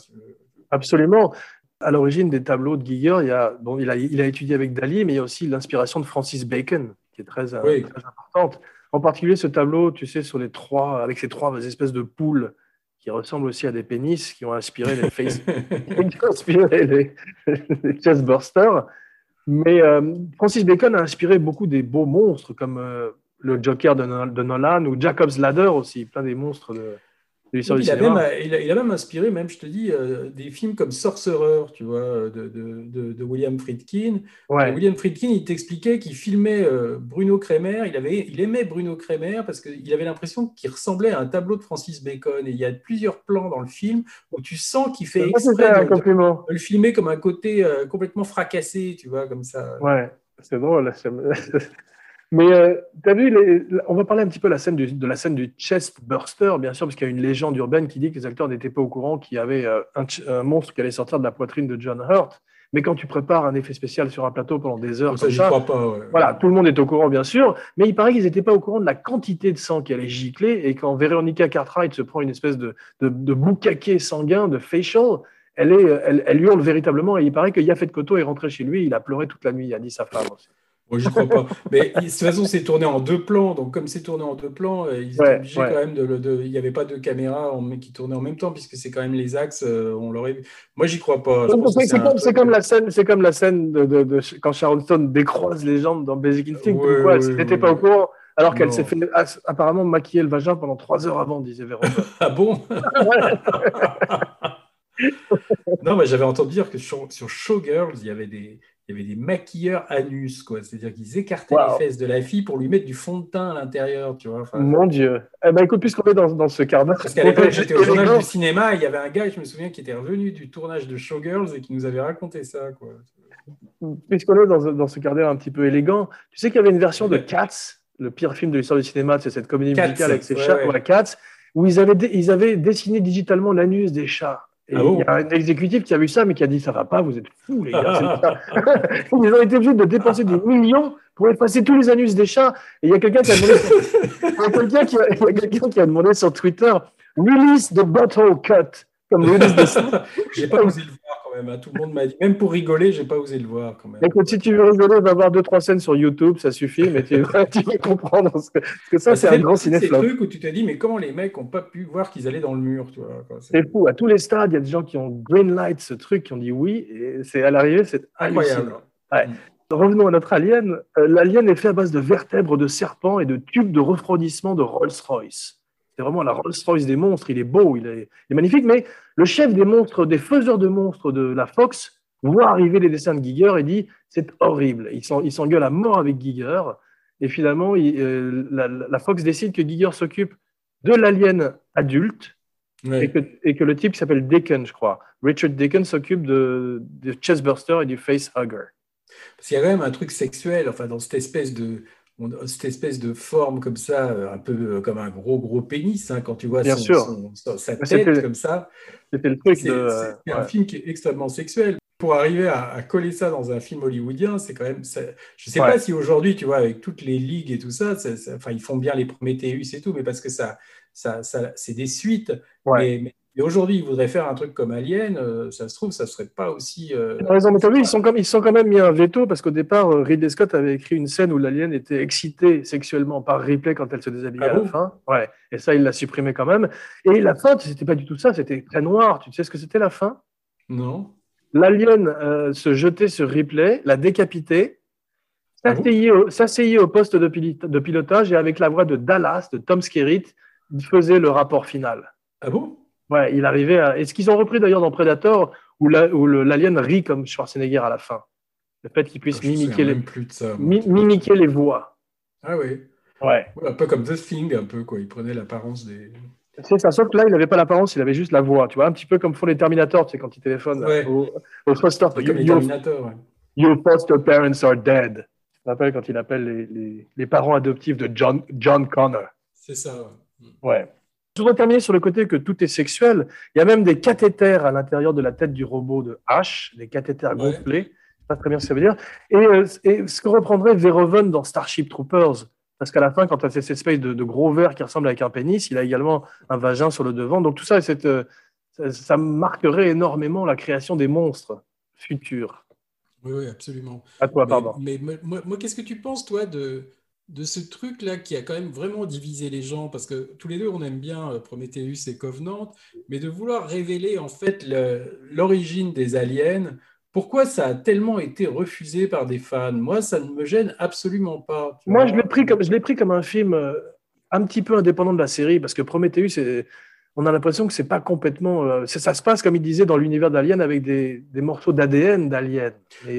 Absolument. À l'origine des tableaux de Giger, il, y a, bon, il, a, il a étudié avec Dali, mais il y a aussi l'inspiration de Francis Bacon, qui est très, euh, Oui. très importante. En particulier ce tableau, tu sais, sur les trois, avec ces trois espèces de poules qui ressemblent aussi à des pénis, qui ont inspiré les face, qui ont inspiré les, les chestbursters. Mais euh, Francis Bacon a inspiré beaucoup des beaux monstres comme euh, le Joker de, de Nolan ou Jacob's Ladder aussi, plein des monstres de, il, a même, il, a, même, inspiré, même, je te dis, euh, des films comme Sorcerer, tu vois, de, de, de, William Friedkin. William Friedkin, il t'expliquait qu'il filmait euh, Bruno Kremer. Il, avait, il aimait Bruno Kremer parce qu'il avait l'impression qu'il ressemblait à un tableau de Francis Bacon. Et il y a plusieurs plans dans le film où tu sens qu'il fait exprès de, le filmer comme un côté euh, complètement fracassé, tu vois, comme ça. Ouais, c'est drôle. Mais euh, tu as vu, on va parler un petit peu de la scène du, de la scène du chest burster, bien sûr, parce qu'il y a une légende urbaine qui dit que les acteurs n'étaient pas au courant qu'il y avait euh, un, monstre qui allait sortir de la poitrine de John Hurt. Mais quand tu prépares un effet spécial sur un plateau pendant des heures, ça, ça voilà, tout le monde est au courant, bien sûr. Mais il paraît qu'ils n'étaient pas au courant de la quantité de sang qui allait gicler. Et quand Veronica Cartwright se prend une espèce de, de, de sanguin, de facial, elle, est, elle, elle, hurle véritablement. Et il paraît que Yafet Koto est rentré chez lui. Il a pleuré toute la nuit. Il a dit sa femme aussi. Moi, je crois pas. Mais de toute façon, c'est tourné en deux plans. Donc, comme c'est tourné en deux plans, euh, ils étaient obligés quand même de. il n'y avait pas de caméra qui tournait en même temps, puisque c'est quand même les axes. Euh, on l'aurait. Moi, j'y crois pas. C'est comme, la scène, c'est comme la scène de, quand Sharon Stone décroise les jambes dans Basic Instinct. Ouais, elle n'était pas au courant. Alors qu'elle s'est fait apparemment maquiller le vagin pendant trois heures avant, disait Véron. ah bon? Non, mais j'avais entendu dire que sur, sur Showgirls, il y avait des, il y avait des maquilleurs anus, quoi. C'est-à-dire qu'ils écartaient les fesses de la fille pour lui mettre du fond de teint à l'intérieur, tu vois. Mon Dieu. Eh ben, écoute, puisqu'on est dans, dans ce quart d'heure. Parce qu'à l'époque, j'étais au journal du cinéma, il y avait un gars, je me souviens, qui était revenu du tournage de Showgirls et qui nous avait raconté ça, quoi. Puisqu'on est dans, dans ce quart d'heure un petit peu élégant, tu sais qu'il y avait une version de Cats, le pire film de l'histoire du cinéma, c'est cette comédie musicale avec ses chats, ouais. Cats, où ils avaient, ils avaient dessiné digitalement l'anus des chats. Et ah il y a un exécutif qui a vu ça, mais qui a dit ça va pas, vous êtes fous les gars. Ils ont été obligés de dépenser des millions pour effacer tous les anus des chats. Et il y a quelqu'un qui a demandé, sur... quelqu'un qui, a demandé sur Twitter, release the bottle cut, comme release the. J'ai pas osé le voir quand même. Hein. Tout le monde m'a dit, même pour rigoler, j'ai pas osé le voir quand même. Écoute, si tu veux rigoler, va voir deux trois scènes sur YouTube, ça suffit, mais tu, vas comprendre ce que, que ça, bah, c'est un grand cinéphile. C'est truc où tu te dis, mais comment les mecs ont pas pu voir qu'ils allaient dans le mur, tu vois C'est fou. À tous les stades, il y a des gens qui ont greenlight ce truc, qui ont dit oui, et c'est à l'arrivée, c'est incroyable. Ouais. Mm. Revenons à notre alien. Euh, l'alien est fait à base de vertèbres de serpents et de tubes de refroidissement de Rolls-Royce. C'est vraiment la Rolls-Royce des monstres. Il est beau, il est, magnifique. Mais le chef des monstres, des faiseurs de monstres de la Fox, voit arriver les dessins de Giger et dit c'est horrible. Il s'engueule à mort avec Giger. Et finalement, euh, la, Fox décide que Giger s'occupe de l'alien adulte et, que, le type qui s'appelle Deacon, je crois, Richard Deacon, s'occupe de, de Chestburster et du Facehugger. Parce qu'il y a quand même un truc sexuel, enfin, dans cette espèce de, cette espèce de forme comme ça, euh, un peu euh, comme un gros gros pénis, hein, quand tu vois Bien son, sa tête comme ça. C'était le truc C'est un film qui est extrêmement sexuel. Pour arriver à, coller ça dans un film hollywoodien, c'est quand même. je ne sais pas si aujourd'hui, tu vois, avec toutes les ligues et tout ça, enfin, ils font bien les Prometheus et tout, mais parce que ça, ça, ça c'est des suites. mais et aujourd'hui, ils voudraient faire un truc comme Alien, euh, ça se trouve, ça ne serait pas aussi. Euh, Par exemple, vu, ils sont, comme, ils sont quand même mis un veto parce qu'au départ, euh, Ridley Scott avait écrit une scène où l'alien était excité sexuellement par Ripley quand elle se déshabillait ah à la fin. Ouais. Et ça, il l'a supprimé quand même. Et la fin, c'était pas du tout ça, c'était très noir. Tu sais ce que c'était la fin? Non. L'alien se jetait sur Ripley, la décapitait, ah s'asseyait au, poste de, de, pilotage et avec la voix de Dallas, de Tom Skerritt, faisait le rapport final. Ah bon? Ouais, il arrivait à. Et ce qu'ils ont repris d'ailleurs dans Predator, où l'alien rit comme Schwarzenegger à la fin. Le fait qu'il puisse mimiquer, les... Plus de ça, mimiquer les voix. Ah oui. Ouais. Un peu comme The Thing, un peu, quoi. Il prenait l'apparence des. C'est ça, sauf que là, il n'avait pas l'apparence, il avait juste la voix. Tu vois, un petit peu comme font les Terminators, tu sais, quand ils téléphonent au, au foster. Comme les Terminators, ouais. Your foster parents are dead. Tu te rappelles quand il appelle les, les, les parents adoptifs de John, John Connor. C'est ça, ouais. Ouais. Je voudrais terminer sur le côté que tout est sexuel. Il y a même des cathéters à l'intérieur de la tête du robot de H, des cathéters gonflés. Je sais pas très bien ce que ça veut dire. Et, euh, ce que reprendrait Verhoeven dans Starship Troopers? Parce qu'à la fin, quand tu as cette espèce de, gros verre qui ressemble avec un pénis, il a également un vagin sur le devant. Donc tout ça, euh, ça, marquerait énormément la création des monstres futurs. Oui, oui, absolument. À toi, pardon. Mais, moi qu'est-ce que tu penses, toi, de, de ce truc-là qui a quand même vraiment divisé les gens, parce que tous les deux, on aime bien euh, Prometheus et Covenant, mais de vouloir révéler en fait l'origine des aliens pourquoi ça a tellement été refusé par des fans? Moi, ça ne me gêne absolument pas. Moi, je l'ai pris, comme, je pris comme un film euh, un petit peu indépendant de la série, parce que Prometheus, on a l'impression que c'est pas complètement. Euh, ça se passe, comme il disait, dans l'univers d'Alien avec des, des morceaux d'ADN d'Alien.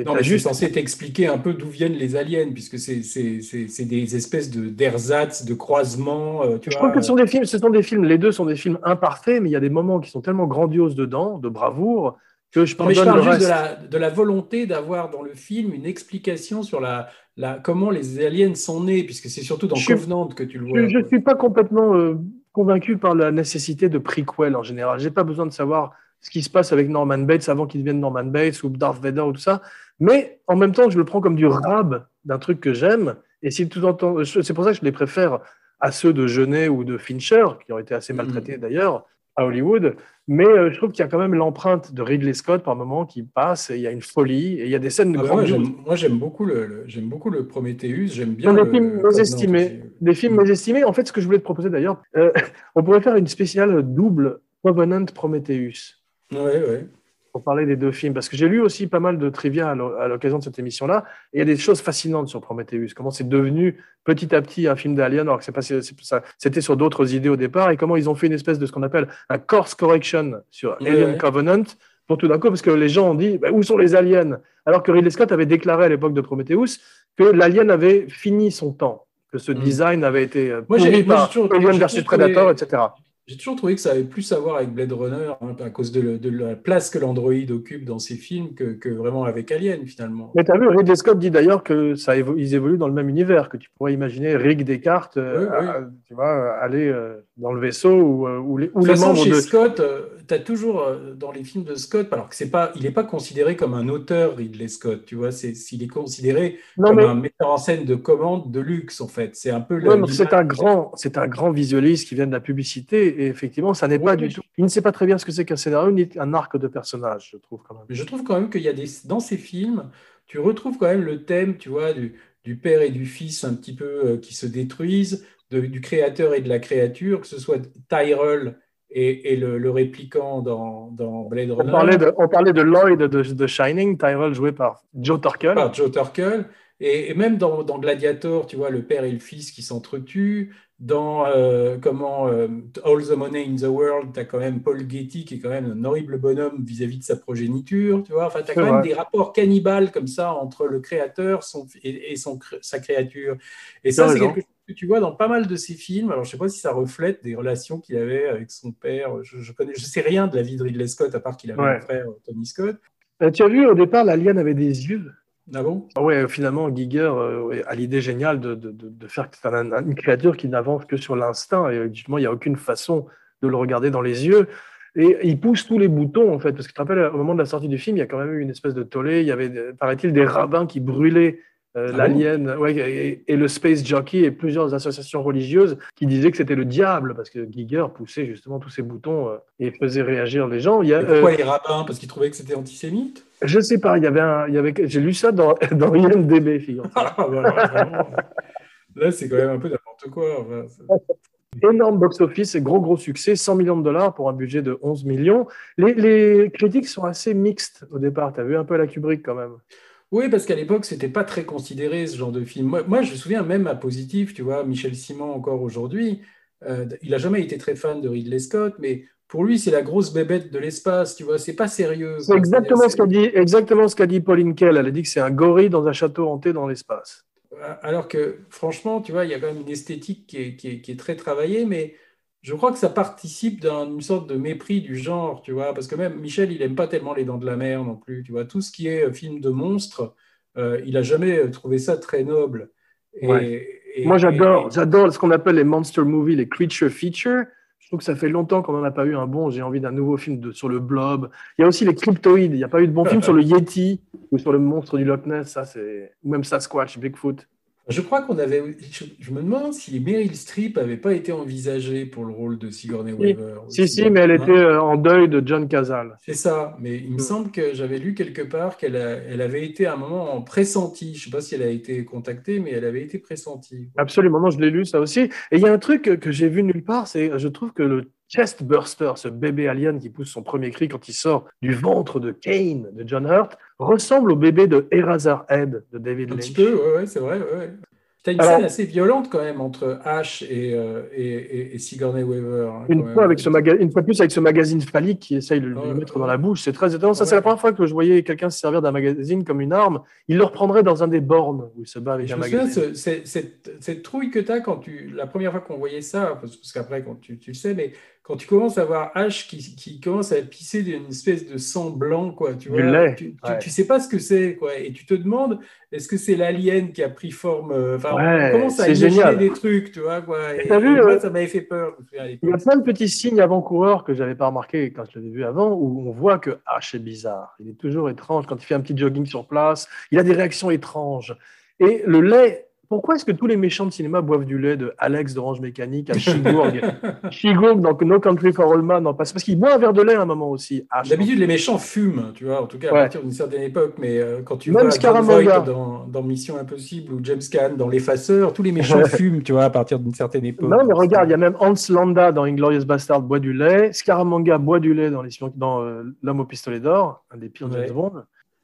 Non, mais juste censé t'expliquer un peu d'où viennent les aliens, puisque c'est des espèces d'ersatz, de, de croisements. Euh, je crois que ce sont, des films, ce sont des films, les deux sont des films imparfaits, mais il y a des moments qui sont tellement grandioses dedans, de bravoure, je, parle juste de la, de la, volonté d'avoir dans le film une explication sur la, la, comment les aliens sont nés, puisque c'est surtout dans Covenant que tu le vois. Je ne suis pas complètement euh, convaincu par la nécessité de prequel en général. Je n'ai pas besoin de savoir ce qui se passe avec Norman Bates avant qu'il devienne Norman Bates ou Darth Vader ou tout ça. Mais en même temps, je le prends comme du rab d'un truc que j'aime. Et si tout c'est pour ça que je les préfère à ceux de Genet ou de Fincher, qui ont été assez mm. maltraités d'ailleurs à Hollywood. Mais euh, je trouve qu'il y a quand même l'empreinte de Ridley Scott par moment qui passe, et il y a une folie, et il y a des scènes de ah bah Moi, j'aime beaucoup le, j'aime beaucoup le Prometheus, j'aime bien. des films mésestimés. Des films mésestimés. En fait, ce que je voulais te proposer d'ailleurs, euh, on pourrait faire une spéciale double Covenant Prometheus. Oui, oui pour parler des deux films, parce que j'ai lu aussi pas mal de trivia à l'occasion de cette émission-là, et il y a des choses fascinantes sur Prometheus, comment c'est devenu petit à petit un film d'Alien, alors que c'était sur d'autres idées au départ, et comment ils ont fait une espèce de ce qu'on appelle un course correction sur Alien Covenant, pour tout d'un coup, parce que les gens ont dit, bah, où sont les aliens? Alors que Ridley Scott avait déclaré à l'époque de Prometheus que l'alien avait fini son temps, que ce mm. design avait été euh, moi, pourri par Alien versus Predator, etc. J'ai toujours trouvé que ça avait plus à voir avec Blade Runner hein, à cause de, la place que l'Android occupe dans ces films que, vraiment avec Alien finalement. Mais tu as vu, Ridley Scott dit d'ailleurs que ça ils évoluent dans le même univers, que tu pourrais imaginer Rick Descartes euh, tu vois, aller euh, dans le vaisseau ou, euh, ou les, ou les membres chez de... Scott, as toujours dans les films de Scott, alors que c'est pas, il n'est pas considéré comme un auteur Ridley Scott, tu vois, c'est, il est considéré comme un metteur en scène de commande de luxe en fait. C'est un peu. c'est un grand, c'est un grand visualiste qui vient de la publicité et effectivement, ça n'est pas du tout. Il ne sait pas très bien ce que c'est qu'un scénario ni un arc de personnage, je trouve quand même. Mais je trouve quand même qu'il y a des dans ces films, tu retrouves quand même le thème, tu vois, du, du père et du fils un petit peu euh, qui se détruisent, du créateur et de la créature, que ce soit Tyrell et, et le, le, répliquant dans, dans, Blade Runner. On parlait de, on parlait de Lloyd de, de Shining, Tyrell joué par Joe Turkel. Par Joe Turkel. Et, et même dans, dans, Gladiator, tu vois, le père et le fils qui s'entretuent dans euh, comment euh, All the Money in the World, tu as quand même Paul Getty qui est quand même un horrible bonhomme vis-à-vis de sa progéniture, tu vois. Enfin, tu as quand même des rapports cannibales comme ça entre le créateur son, et, son, sa créature. Et ça, c'est quelque chose que tu vois dans pas mal de ses films. Alors, je sais pas si ça reflète des relations qu'il avait avec son père. Je, je connais, je sais rien de la vie de Ridley Scott à part qu'il avait un frère Tony Scott. Euh, tu as vu au départ, l'alien avait des yeux. Ah bon? Ah Ouais, finalement, Giger euh, a l'idée géniale de, de, de faire une créature qui n'avance que sur l'instinct. Et justement, il n'y a aucune façon de le regarder dans les yeux. Et il pousse tous les boutons, en fait. Parce que tu te rappelles, au moment de la sortie du film, il y a quand même eu une espèce de tollé. Il y avait, paraît-il, des rabbins qui brûlaient euh, ah l'alien ouais, et, le space jockey et plusieurs associations religieuses qui disaient que c'était le diable parce que Giger poussait justement tous ces boutons euh, et faisait réagir les gens. Il y a, pourquoi les rabbins? Parce qu'ils trouvaient que c'était antisémite? Je sais pas, il y avait un, il y avait, j'ai lu ça dans, dans IMDB, figure ah, Là, c'est quand même un peu n'importe quoi. Énorme box-office et gros, gros succès, 100 millions de dollars pour un budget de 11 millions. Les, les critiques sont assez mixtes au départ. Tu as vu un peu la Kubrick quand même? Oui, parce qu'à l'époque, c'était pas très considéré ce genre de film. Moi, moi, je me souviens même à Positif, tu vois, Michel Simon encore aujourd'hui, euh, il n'a jamais été très fan de Ridley Scott, mais pour lui, c'est la grosse bébête de l'espace, tu vois, c'est pas sérieux. C'est exactement, ce qu'a dit, exactement ce qu'a dit Pauline Kell. Elle a dit que c'est un gorille dans un château hanté dans l'espace. Alors que, franchement, tu vois, il y a quand même une esthétique qui est, qui est, très travaillée, mais je crois que ça participe d'une sorte de mépris du genre, tu vois, parce que même Michel, il aime pas tellement les dents de la mer non plus, tu vois, tout ce qui est film de monstres, euh, il a jamais trouvé ça très noble. Moi, j'adore, j'adore ce qu'on appelle les monster movies, les creature features. Je trouve que ça fait longtemps qu'on n'en a pas eu un bon. J'ai envie d'un nouveau film de, sur le blob. Il y a aussi les cryptoïdes. Il n'y a pas eu de bon film sur le Yeti ou sur le monstre du Loch Ness. Ça, c'est... Ou même Sasquatch, Bigfoot. Je crois qu'on avait. Je, me demande si Meryl Streep n'avait pas été envisagée pour le rôle de Sigourney Weaver. Si, si, mais elle était euh, en deuil de John Cazale. C'est ça. Mais il me mm. semble que j'avais lu quelque part qu'elle elle avait été à un moment en pressenti. Je ne sais pas si elle a été contactée, mais elle avait été pressentie. Absolument. Non, je l'ai lu, ça aussi. Et il y a un truc que j'ai vu nulle part, c'est je trouve que le Chestburster, ce bébé alien qui pousse son premier cri quand il sort du ventre de Kane de John Hurt, ressemble au bébé de Eraserhead de David Un Lynch. petit peu, ouais, ouais, c'est vrai. Ouais. T'as une Alors- scène assez violente quand même entre Ash et, euh, et, et- et Sigourney Weaver. hein, Une fois, avec ce maga- une fois de plus avec ce magazine phallique qui essaye de le mettre dans la bouche, c'est très étonnant. Ça, c'est la première fois que je voyais quelqu'un se servir d'un magazine comme une arme. Il le reprendrait dans un des bornes où il se bat avec Je un me souviens, magazine. ce- c'est- cette, cette trouille que tu as quand tu. La première fois qu'on voyait ça, parce, parce qu'après, quand tu, tu le sais, mais quand tu commences à voir H qui, qui commence à pisser d'une espèce de sang blanc, quoi, tu vois, lait, tu, tu, ouais. tu sais pas ce que c'est, quoi, et tu te demandes, est-ce que c'est l'alien qui a pris forme. euh, Enfin, Ouais, on commence à imaginer génial. des trucs, tu vois, quoi. Et, vu, et moi, euh, ça m'avait fait peur. Il y a plein de petits signes avant-coureurs que j'avais pas remarqué quand je l'avais vu avant, où on voit que H est bizarre. Il est toujours étrange quand il fait un petit jogging sur place. Il a des réactions étranges. Et le lait. Pourquoi est-ce que tous les méchants de cinéma boivent du lait de Alex d'Orange Mécanique à Chigourg Chigourg dans No Country for All Men, non, parce qu'il boit un verre de lait à un moment aussi. H. D'habitude, les méchants fument, tu vois, en tout cas à Ouais. partir d'une certaine époque, mais euh, quand tu Même vois dans, dans Mission Impossible ou James Caan dans L'Effaceur, tous les méchants fument, tu vois, à partir d'une certaine époque. Non, mais regarde, il y a même Hans Landa dans Inglorious Bastard boit du lait. Scaramanga boit du lait dans euh, L'homme au pistolet d'or, un des pires Ouais. James Bond.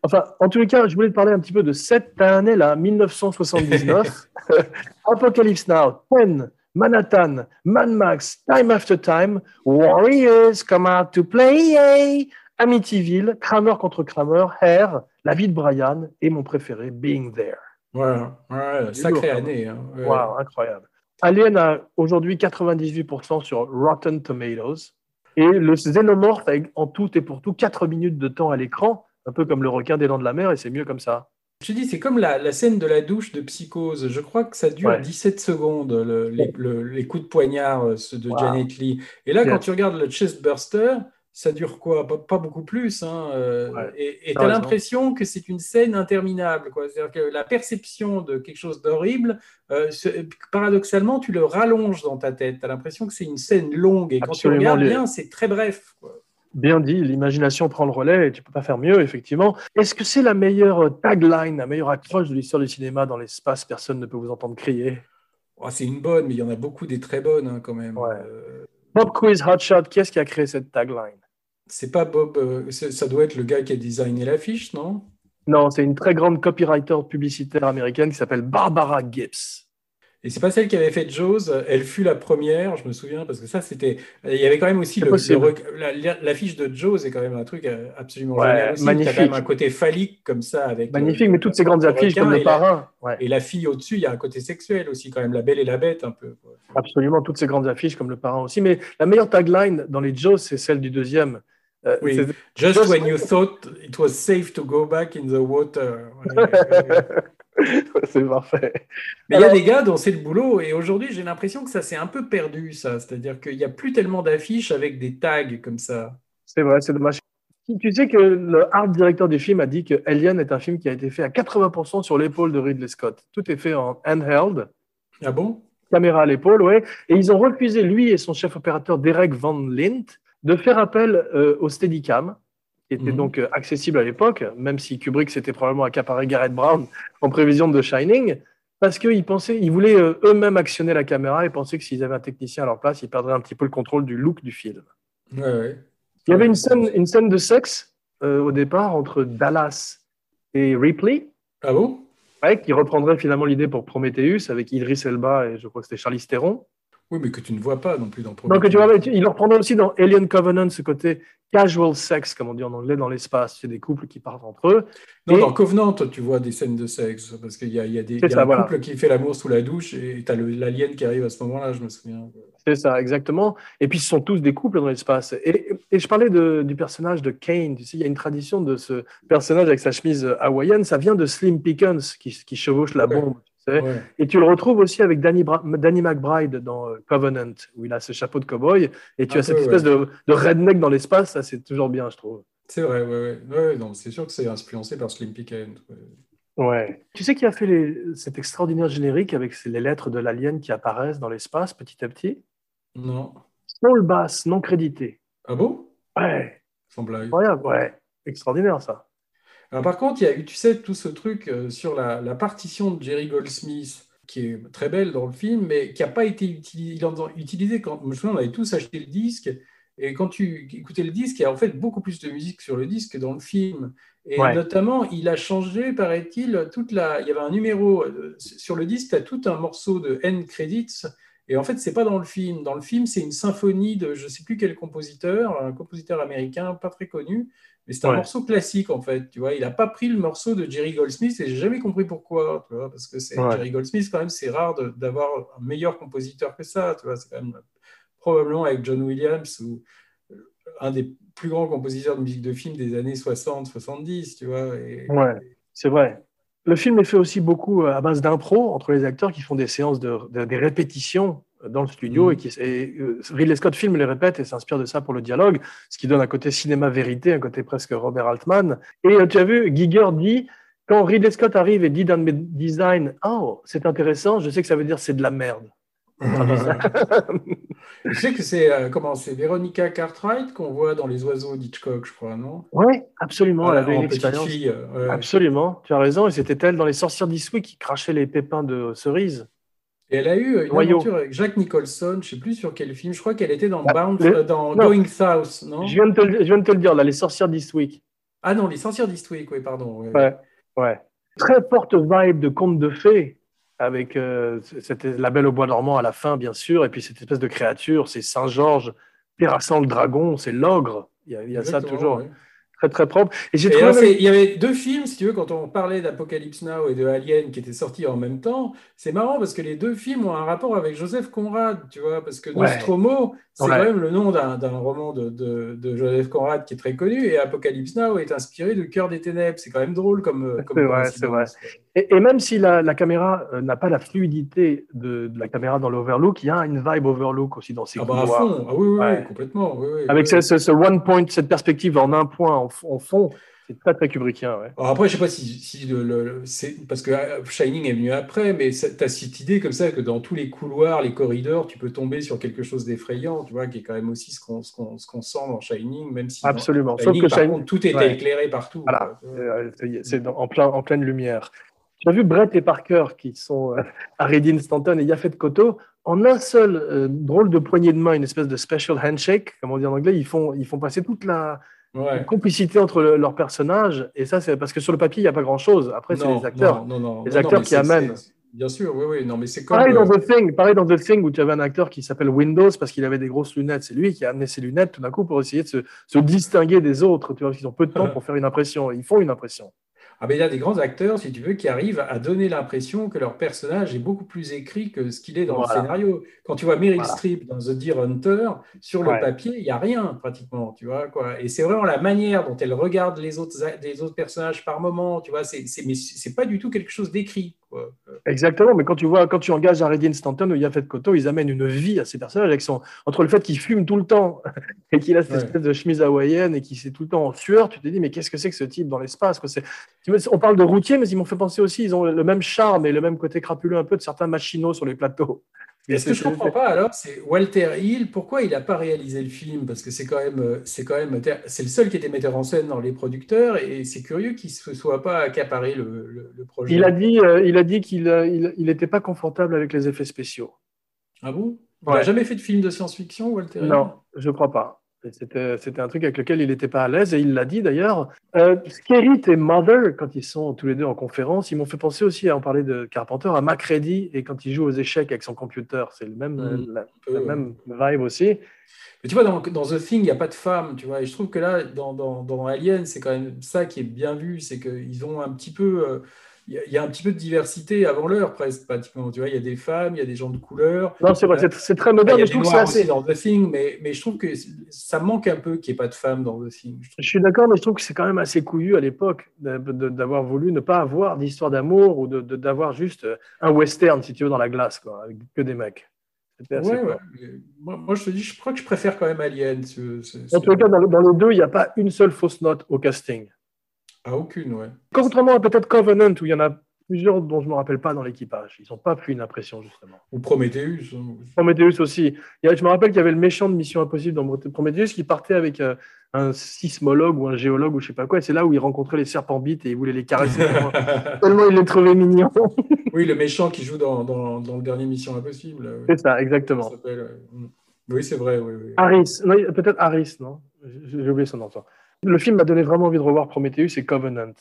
Enfin, en tous les cas, je voulais te parler un petit peu de cette année-là, 1979. Apocalypse Now, Ten, Manhattan, Mad Max, Time After Time, Warriors Come Out to Play, Amityville, Kramer contre Kramer, Hair, La vie de Brian et mon préféré, Being There. Ouais, ouais, sacrée lourd, année. hein, ouais. Waouh, incroyable. Alien a aujourd'hui 98% sur Rotten Tomatoes. Et le xénomorphe a en tout et pour tout 4 minutes de temps à l'écran, un peu comme le requin des dents de la mer, et c'est mieux comme ça. Je te dis, c'est comme la, la scène de la douche de Psychose. Je crois que ça dure Ouais. 17 secondes, le- les, le- les coups de poignard euh, ceux de Wow. Janet Lee. Et là, Bien. quand tu regardes le chestburster, ça dure quoi? Pas, pas beaucoup plus. Hein, euh, Ouais. Et tu as l'impression que c'est une scène interminable. C'est-à-dire que la perception de quelque chose d'horrible, euh, paradoxalement, tu le rallonges dans ta tête. Tu as l'impression que c'est une scène longue. Et quand tu regardes bien, c'est très bref. quoi. Bien dit, l'imagination prend le relais et tu peux pas faire mieux, effectivement. Est-ce que c'est la meilleure tagline, la meilleure accroche de l'histoire du cinéma dans l'espace? Personne ne peut vous entendre crier. Oh, c'est une bonne, mais il y en a beaucoup des très bonnes hein, quand même. Ouais. Euh, Bob Quiz Hotshot, qui est-ce qui a créé cette tagline? C'est pas Bob, euh, ça doit être le gars qui a designé l'affiche, non? Non, c'est une très grande copywriter publicitaire américaine qui s'appelle Barbara Gibbs. Et c'est pas celle qui avait fait Jaws, elle fut la première, je me souviens, parce que ça c'était. Il y avait quand même aussi le, le l'affiche de Jaws est quand même un truc euh, absolument Ouais, génial aussi. magnifique. T'as quand même un côté phallique comme ça avec. Magnifique, euh, mais toutes ces grandes affiches comme le parrain. Ouais. Et la fille au-dessus, il y a un côté sexuel aussi quand même, la belle et la bête un peu. quoi. Absolument, toutes ces grandes affiches comme le parrain aussi. Mais la meilleure tagline dans les Jaws, c'est celle du deuxième. Euh, Oui. Just when you thought it was safe to go back in the water. C'est parfait. Mais il y a des gars dont c'est le boulot, et aujourd'hui j'ai l'impression que ça s'est un peu perdu, ça. C'est-à-dire qu'il n'y a plus tellement d'affiches avec des tags comme ça. C'est vrai, c'est dommage. Tu sais que le art directeur du film a dit que Alien est un film qui a été fait à 80% sur l'épaule de Ridley Scott. Tout est fait en handheld, Ah bon? caméra à l'épaule, ouais. Et ils ont refusé, lui et son chef opérateur Derek Van Lint, de faire appel euh, au Steadicam, qui était Mhm. donc euh, accessible à l'époque, même si Kubrick s'était probablement accaparé Garrett Brown en prévision de Shining, parce qu'ils pensaient, ils voulaient euh, eux-mêmes actionner la caméra et pensaient que s'ils avaient un technicien à leur place, ils perdraient un petit peu le contrôle du look du film. Ouais, ouais. Il y avait une scène, une scène de sexe euh, au départ entre Dallas et Ripley, Ah bon? ouais, qui reprendrait finalement l'idée pour Prometheus avec Idris Elba et je crois que c'était Charlize Theron. Oui, mais que tu ne vois pas non plus dans Donc Prometheus. tu vois, il le reprendrait aussi dans Alien Covenant ce côté casual sex, comme on dit en anglais, dans l'espace. C'est des couples qui partent entre eux. Non, Et- dans Covenant, tu vois des scènes de sexe, parce qu'il y a, y a, des, y a ça, un voilà. couple qui fait l'amour sous la douche, et tu as l'alien qui arrive à ce moment-là, je me souviens. C'est ça, exactement. Et puis, ce sont tous des couples dans l'espace. Et, et je parlais de- du personnage de Kane. Tu sais, il y a une tradition de ce personnage avec sa chemise hawaïenne. Ça vient de Slim Pickens qui, qui chevauche la Ouais. bombe. Ouais. Et tu le retrouves aussi avec Danny, Bra- Danny McBride dans euh, Covenant, où il a ce chapeau de cow-boy. Et tu Un as cette espèce de, de redneck dans l'espace. Ça, c'est toujours bien, je trouve. C'est vrai, ouais, ouais. ouais c'est sûr que c'est influencé par Slim Pickens. ouais. Ouais. Tu sais qui a fait les- cet extraordinaire générique avec les lettres de l'alien qui apparaissent dans l'espace petit à petit? Non. Saul Bass, non crédité. Ah bon? Ouais, Sans blague. incroyable, ouais. Extraordinaire, ça. Alors, par contre, il y a eu, tu sais, tout ce truc euh, sur la, la partition de Jerry Goldsmith qui est très belle dans le film, mais qui n'a pas été utilisée quand. Je me souviens, on avait tous acheté le disque. Et quand tu écoutais le disque, il y a en fait beaucoup plus de musique sur le disque que dans le film. Et notamment, il a changé, paraît-il, toute la. Il y avait un numéro euh, sur le disque, tu as tout un morceau de N credits. Et en fait, c'est pas dans le film. Dans le film, c'est une symphonie de je sais plus quel compositeur, un compositeur américain pas très connu, mais c'est un morceau classique en fait. Tu vois, il n'a pas pris le morceau de Jerry Goldsmith et j'ai jamais compris pourquoi. Tu vois, parce que c'est Jerry Goldsmith quand même, c'est rare d'avoir un meilleur compositeur que ça. Tu vois, c'est quand même probablement avec John Williams ou euh, un des plus grands compositeurs de musique de film des années 60-70, tu vois. Ouais, c'est vrai. Le film est fait aussi beaucoup euh, à base d'impro entre les acteurs qui font des séances de, des répétitions dans le studio mhm. et, qui, euh, Ridley Scott filme les répète et s'inspire de ça pour le dialogue, ce qui donne un côté cinéma vérité, un côté presque Robert Altman. Et tu as vu, Giger dit quand Ridley Scott arrive et dit dans mes designs, oh, c'est intéressant, je sais que ça veut dire c'est de la merde. je sais que c'est euh, comment c'est Véronica Cartwright qu'on voit dans Les Oiseaux d'Hitchcock, je crois, non? Oui, absolument. elle avait une expérience. Euh, absolument, tu as raison. Et c'était elle dans Les Sorcières d'Eastwick qui crachait les pépins de cerises. Et elle a eu une aventure avec Jack Nicholson, je ne sais plus sur quel film. Je crois qu'elle était dans, bah, euh, dans Going South, non? Je viens, de te, je viens de te le dire, là, Les Sorcières d'Eastwick. Ah non, Les Sorcières d'Eastwick, oui, pardon. Ouais, ouais. Très forte vibe de conte de fées avec euh, la belle au bois normand à la fin, bien sûr, et puis cette espèce de créature, c'est Saint-Georges terrassant le dragon, c'est l'ogre. Il y a, ça toujours très très propre. Et j'ai trouvé il y avait deux films, si tu veux, quand on parlait d'Apocalypse Now et de Alien qui étaient sortis en même temps. C'est marrant parce que les deux films ont un rapport avec Joseph Conrad, tu vois, parce que Nostromo, c'est quand même le nom d'un roman de, de, Joseph Conrad qui est très connu, et Apocalypse Now est inspiré de Cœur des ténèbres. C'est quand même drôle comme. comme c'est vrai, Et, même si la, la caméra euh, n'a pas la fluidité de, de la caméra dans l'Overlook, il y a une vibe Overlook aussi dans ces ah bah à fond. Ah oui, oui, complètement. avec ce, ce, one point, cette perspective en un point en, en fond, c'est très, très Kubrickien. Ouais. après, je sais pas si, le, c'est parce que euh, Shining est venu après, mais tu as cette idée comme ça que dans tous les couloirs, les corridors, tu peux tomber sur quelque chose d'effrayant, tu vois, qui est quand même aussi ce qu'on sent dans Shining, même si. Absolument. Sauf que Shining, tout était éclairé partout. Voilà. Euh, c'est en, plein, en pleine lumière. Tu as vu Brett et Parker qui sont euh, à Reading Stanton et Yafet Koto en un seul drôle de poignée de main, une espèce de special handshake, comme on dit en anglais, ils font, ils font passer toute la, complicité entre leurs personnages. Et ça, c'est parce que sur le papier, il n'y a pas grand-chose. Après, c'est les acteurs. les acteurs qui amènent. Bien sûr, oui, oui. Non, mais c'est comme... pareil, dans The Thing, pareil dans The Thing, où tu avais un acteur qui s'appelle Windows parce qu'il avait des grosses lunettes. C'est lui qui a amené ses lunettes tout d'un coup pour essayer de se, se distinguer des autres. Tu vois, ils ont peu de temps pour faire une impression. Ils font une impression. Ah ben, il y a des grands acteurs, si tu veux, qui arrivent à donner l'impression que leur personnage est beaucoup plus écrit que ce qu'il est dans le scénario. Quand tu vois Meryl Streep dans The Deer Hunter, sur le papier, il n'y a rien pratiquement, tu vois quoi. Et c'est vraiment la manière dont elle regarde les autres, les autres personnages par moment, tu vois. C'est, mais c'est pas du tout quelque chose d'écrit. Exactement, mais quand tu vois, quand tu engages un Reddy Stanton ou Yafet Koto, ils amènent une vie à ces personnages avec son, entre le fait qu'il fume tout le temps et qu'il a cette espèce de chemise hawaïenne et qu'il est tout le temps en sueur, tu te dis, mais qu'est-ce que c'est que ce type dans l'espace On parle de routier, mais ils m'ont fait penser aussi, ils ont le même charme et le même côté crapuleux un peu de certains machinaux sur les plateaux. Et ce que je ne comprends pas alors, c'est Walter Hill, pourquoi il n'a pas réalisé le film? Parce que c'est quand même, c'est quand même, c'est le seul qui était metteur en scène dans les producteurs, et c'est curieux qu'il ne se soit pas accaparé le, projet. Il a dit, euh, il a dit qu'il n'était il, pas confortable avec les effets spéciaux. Ah bon? Il n'a jamais fait de film de science-fiction, Walter Hill? Non, je ne crois pas. C'était un truc avec lequel il n'était pas à l'aise et il l'a dit d'ailleurs. Euh, et Mother, quand ils sont tous les deux en conférence, ils m'ont fait penser aussi à en parler de Carpenter, à Macready et quand il joue aux échecs avec son computer. C'est le même, mm. la, même vibe aussi. Mais tu vois, dans, dans The Thing, il n'y a pas de femme, tu vois. Et je trouve que là, dans, dans, dans Alien, c'est quand même ça qui est bien vu, c'est qu'ils ont un petit peu. Euh, il y, a un petit peu de diversité avant l'heure, presque, pratiquement. Tu vois, il y a des femmes, il y a des gens de couleur. Non, c'est vrai, c'est très moderne. Il y a des noirs aussi dans The Thing, mais, mais, je trouve que ça manque un peu qu'il n'y ait pas de femmes dans The Thing. Je, suis d'accord, mais je trouve que c'est quand même assez couillu à l'époque d'avoir voulu ne pas avoir d'histoire d'amour ou d'avoir juste un western, si tu veux, dans la glace, quoi, avec que des mecs. Ouais, ouais. Moi, je te dis, je crois que je préfère quand même Alien. En tout cas, dans, dans les deux, il n'y a pas une seule fausse note au casting. À aucune, ouais. Contrairement à peut-être Covenant, où il y en a plusieurs dont je ne me rappelle pas dans l'équipage. Ils n'ont pas fait une impression, justement. Ou Prometheus. Hein. Prometheus aussi. je me rappelle qu'il y avait le méchant de Mission Impossible dans Prometheus qui partait avec euh, un sismologue ou un géologue ou je sais pas quoi. Et c'est là où il rencontrait les serpents bites et il voulait les caresser. tellement il les trouvait mignons. oui, le méchant qui joue dans, dans, dans le dernier Mission Impossible. oui. C'est ça, exactement. Ça. Mm. Oui, c'est vrai. Oui, oui. Harris, peut-être Harris, non? J'ai oublié son nom. Le film m'a donné vraiment envie de revoir Prometheus et Covenant.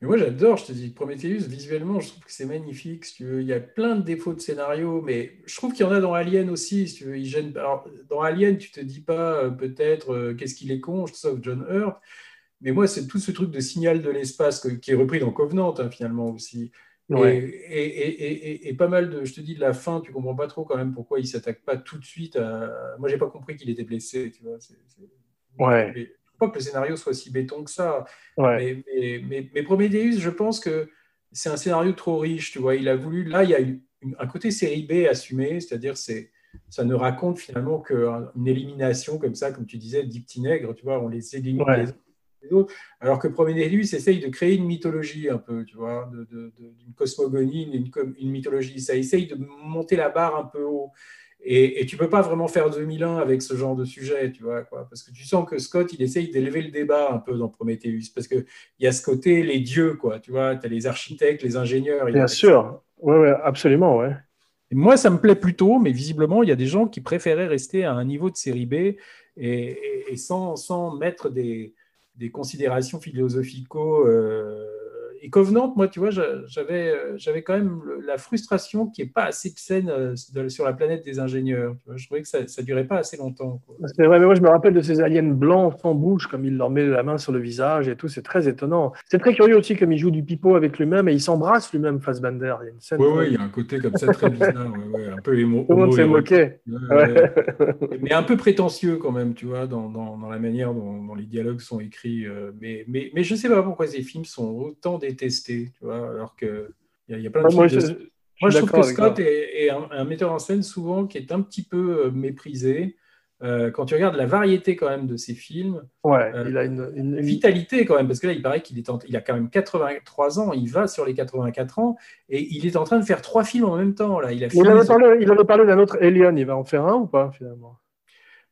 Mais moi, j'adore, je te dis, Prometheus, visuellement, je trouve que c'est magnifique. Si tu veux. Il y a plein de défauts de scénario, mais je trouve qu'il y en a dans Alien aussi. Si tu veux. Il gêne... Alors, dans Alien, tu te dis pas euh, peut-être euh, qu'est-ce qu'il est con, sauf John Hurt. Mais moi, c'est tout ce truc de signal de l'espace que- qui est repris dans Covenant, hein, finalement aussi. Et- Ouais. Et, et- et- et- et pas mal de, je te dis, de la fin, tu comprends pas trop quand même pourquoi il s'attaque pas tout de suite à. Moi, j'ai pas compris qu'il était blessé, tu vois. c'est- c'est- Ouais. Crois que le scénario soit si béton que ça. Ouais. Mais, mais, mais, mais Prometheus, je pense que c'est un scénario trop riche, tu vois. Il a voulu. Là, il y a eu une- un côté série B assumé, c'est-à-dire c'est ça ne raconte finalement qu'une élimination comme ça, comme tu disais, dix petits nègres, tu vois, on les élimine Ouais. les uns les autres. Alors que Prometheus essaye de créer une mythologie un peu, tu vois, d'une cosmogonie, une mythologie. Ça essaye de monter la barre un peu haut. Et, et tu peux pas vraiment faire 2001 avec ce genre de sujet, tu vois, quoi, parce que tu sens que Scott, il essaye d'élever le débat un peu dans Prometheus, parce qu'il y a ce côté, les dieux, quoi, tu vois, tu as les architectes, les ingénieurs. Bien sûr. Ouais, ouais, absolument, ouais. et moi, ça me plaît plutôt, mais visiblement, il y a des gens qui préféraient rester à un niveau de série B et, et- et sans, sans mettre des, des considérations philosophico. euh, et Covenant, moi, tu vois, j'a- j'avais euh, j'avais quand même la frustration qu'il n'y ait pas assez de scènes euh, sur la planète des ingénieurs. Tu vois, je trouvais que ça ne durait pas assez longtemps. quoi. C'est vrai, mais moi je me rappelle de ces aliens blancs sans bouche, comme il leur met la main sur le visage et tout, c'est très étonnant. C'est très curieux aussi comme il joue du pipeau avec lui-même et il s'embrasse lui-même, Fassbender. Il y a une scène. Oui, oui, il y a un côté comme ça très bizarre, ouais, ouais, un peu émo. Tout le monde s'est homo-érotique. moqué. Ouais, ouais. mais un peu prétentieux quand même, tu vois, dans, dans, dans la manière dont, dont les dialogues sont écrits. euh, mais, mais, mais je ne sais pas pourquoi ces films sont autant détestés, tu vois, alors que il y, a- il y a plein de Ah, moi, de- je Moi, je trouve que Scott est, est un, un metteur en scène souvent qui est un petit peu euh, méprisé. Euh, quand tu regardes la variété quand même de ses films, Ouais, Euh, il a une, vitalité quand même, parce que là, il paraît qu'il est en- il a quand même 83 ans, il va sur les 84 ans, et il est en train de faire trois films en même temps. Là. Il a Il avait, parlé, il avait parlé d'un autre Alien, il va en faire un ou pas finalement?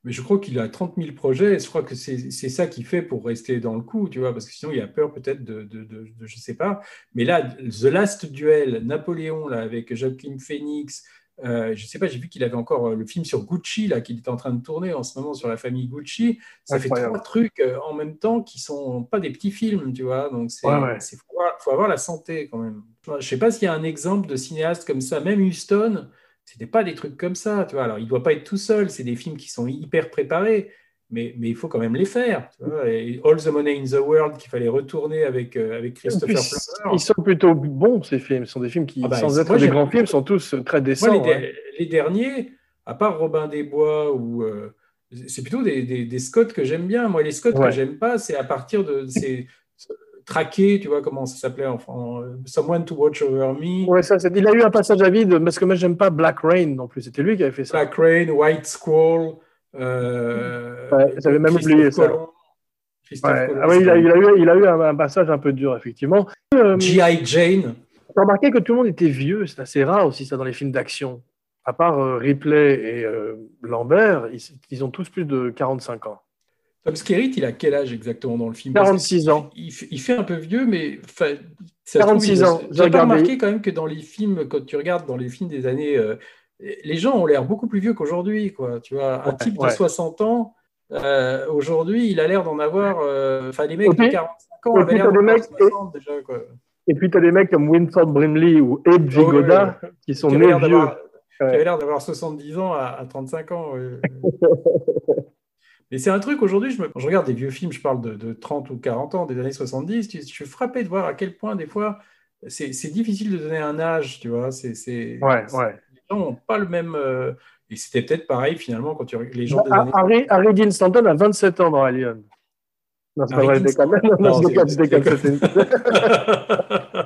Mais je crois qu'il a 30 000 projets, et je crois que c'est ça qu'il fait pour rester dans le coup, tu vois, parce que sinon il a peur peut-être de, de, de, de- je sais pas. Mais là, The Last Duel, Napoléon, là, avec Joaquin Phoenix, euh, je sais pas, j'ai vu qu'il avait encore euh, le film sur Gucci, là, qu'il est en train de tourner en ce moment sur la famille Gucci. Ça Incroyable. fait trois trucs euh, en même temps qui sont pas des petits films, tu vois, donc c'est, Ouais, ouais. faut, avoir, faut avoir la santé quand même. Je sais pas s'il y a un exemple de cinéaste comme ça, même Houston, c'était pas des trucs comme ça, tu vois. Alors, il doit pas être tout seul, c'est des films qui sont hyper préparés, mais, mais il faut quand même les faire. Tu vois. Et All the Money in the World qu'il fallait retourner avec, euh, avec Christopher Plummer. Ils sont plutôt bons ces films. Ce sont des films qui, Ah bah, sans être moi, des grands films, sont tous euh, très Moi, décents. les, ouais. les derniers, à part Robin des Bois, ou euh, c'est plutôt des, des, des Scott que j'aime bien. Moi, les Scott Ouais. que j'aime pas, c'est à partir de ces traqués, tu vois comment ça s'appelait en, en- Someone to Watch Over Me, Ouais, ça, c'est- il a eu un passage à vide parce que moi j'aime pas Black Rain non plus. C'était lui qui avait fait ça. Black Rain, White Squall. Euh, Ouais, j'avais même oublié ça. Colomb. Christophe Ouais. Colomb, Ah ouais, il, a, c'est il a eu, il a eu un, un passage un peu dur, effectivement. Euh, G.I. Jane. J'ai remarqué que tout le monde était vieux. C'est assez rare aussi, ça, dans les films d'action. À part euh, Ripley et euh, Lambert, ils, ils ont tous plus de 45 ans. Tom Skerritt, il a quel âge exactement dans le film? Parce que 46 ans. Il, fait- il fait un peu vieux, mais ça se trouve, 46 il- ans, j'ai remarqué quand même que dans les films, quand tu regardes dans les films des années, euh, les gens ont l'air beaucoup plus vieux qu'aujourd'hui, quoi. Tu vois, un Ouais, type ouais. de 60 ans, euh, aujourd'hui, il a l'air d'en avoir. euh, Enfin, les mecs Et puis- de 45 ans et avaient l'air d'en des avoir mecs- 60 déjà, quoi. Et puis, tu as des mecs comme Winford Brimley ou Abe Oh, ouais, Vigoda qui sont nés vieux. qui avaient l'air d'avoir 70 ans à, à 35 ans. Mais c'est un truc aujourd'hui, je, me- je regarde des vieux films, je parle de, de 30 ou 40 ans, des années 70, tu- je suis frappé de voir à quel point, des fois, c'est difficile de donner un âge, tu vois. C'est, c'est- Ouais, ouais. Les gens n'ont pas le même. euh, et c'était peut-être pareil, finalement, quand tu, les gens des Ah, années. Harry, Harry Dean Stanton a 27 ans dans Alien. Non, c'est pas vrai, je déconne. Non, Non, je déconne, je déconne.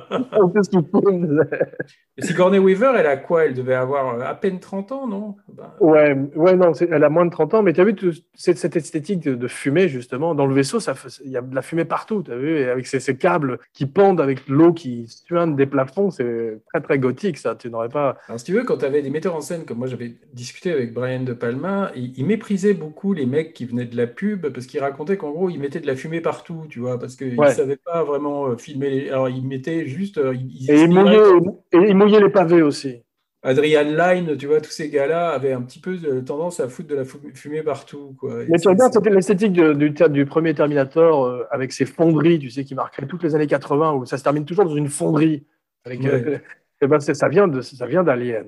Sigourney Weaver, elle a quoi? Elle devait avoir euh, à peine 30 ans, non? Ben, Ouais, ouais, non, elle a moins de 30 ans, mais tu as vu tout- cette, cette esthétique de, de fumée, justement. Dans le vaisseau, il y a de la fumée partout, tu as vu, et avec ces, ces câbles qui pendent avec l'eau qui suinte des plafonds, c'est très, très gothique, ça. Tu n'aurais pas. Alors, si tu veux, quand tu avais des metteurs en scène, comme moi j'avais discuté avec Brian De Palma, il, il méprisait beaucoup les mecs qui venaient de la pub parce qu'il racontait qu'en gros, ils mettaient de la fumée partout, tu vois, parce qu'ils ne savaient pas vraiment euh, filmer. les- Alors, ils mettaient juste euh, ils- Et il ils- et mouillait les pavés aussi. Adrian Lyne, tu vois, tous ces gars-là avaient un petit peu de tendance à foutre de la fumée partout. Quoi. Et Mais tu regardes, l'esthétique du, premier Terminator euh, avec ses fonderies, tu sais, qui marqueraient toutes les années 80, où ça se termine toujours dans une fonderie. Avec, euh, eh ben, ça vient d'Alien.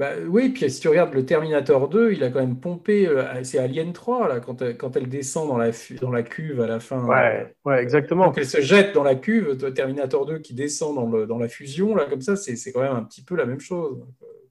Bah, oui, puis si tu regardes le Terminator 2, il a quand même pompé, euh, c'est Alien 3, là, quand, elle- quand elle descend dans la, dans la cuve à la fin. Ouais, ouais, exactement. Donc elle se jette dans la cuve, toi, Terminator 2 qui descend dans, le, dans la fusion, là, comme ça, c'est quand même un petit peu la même chose.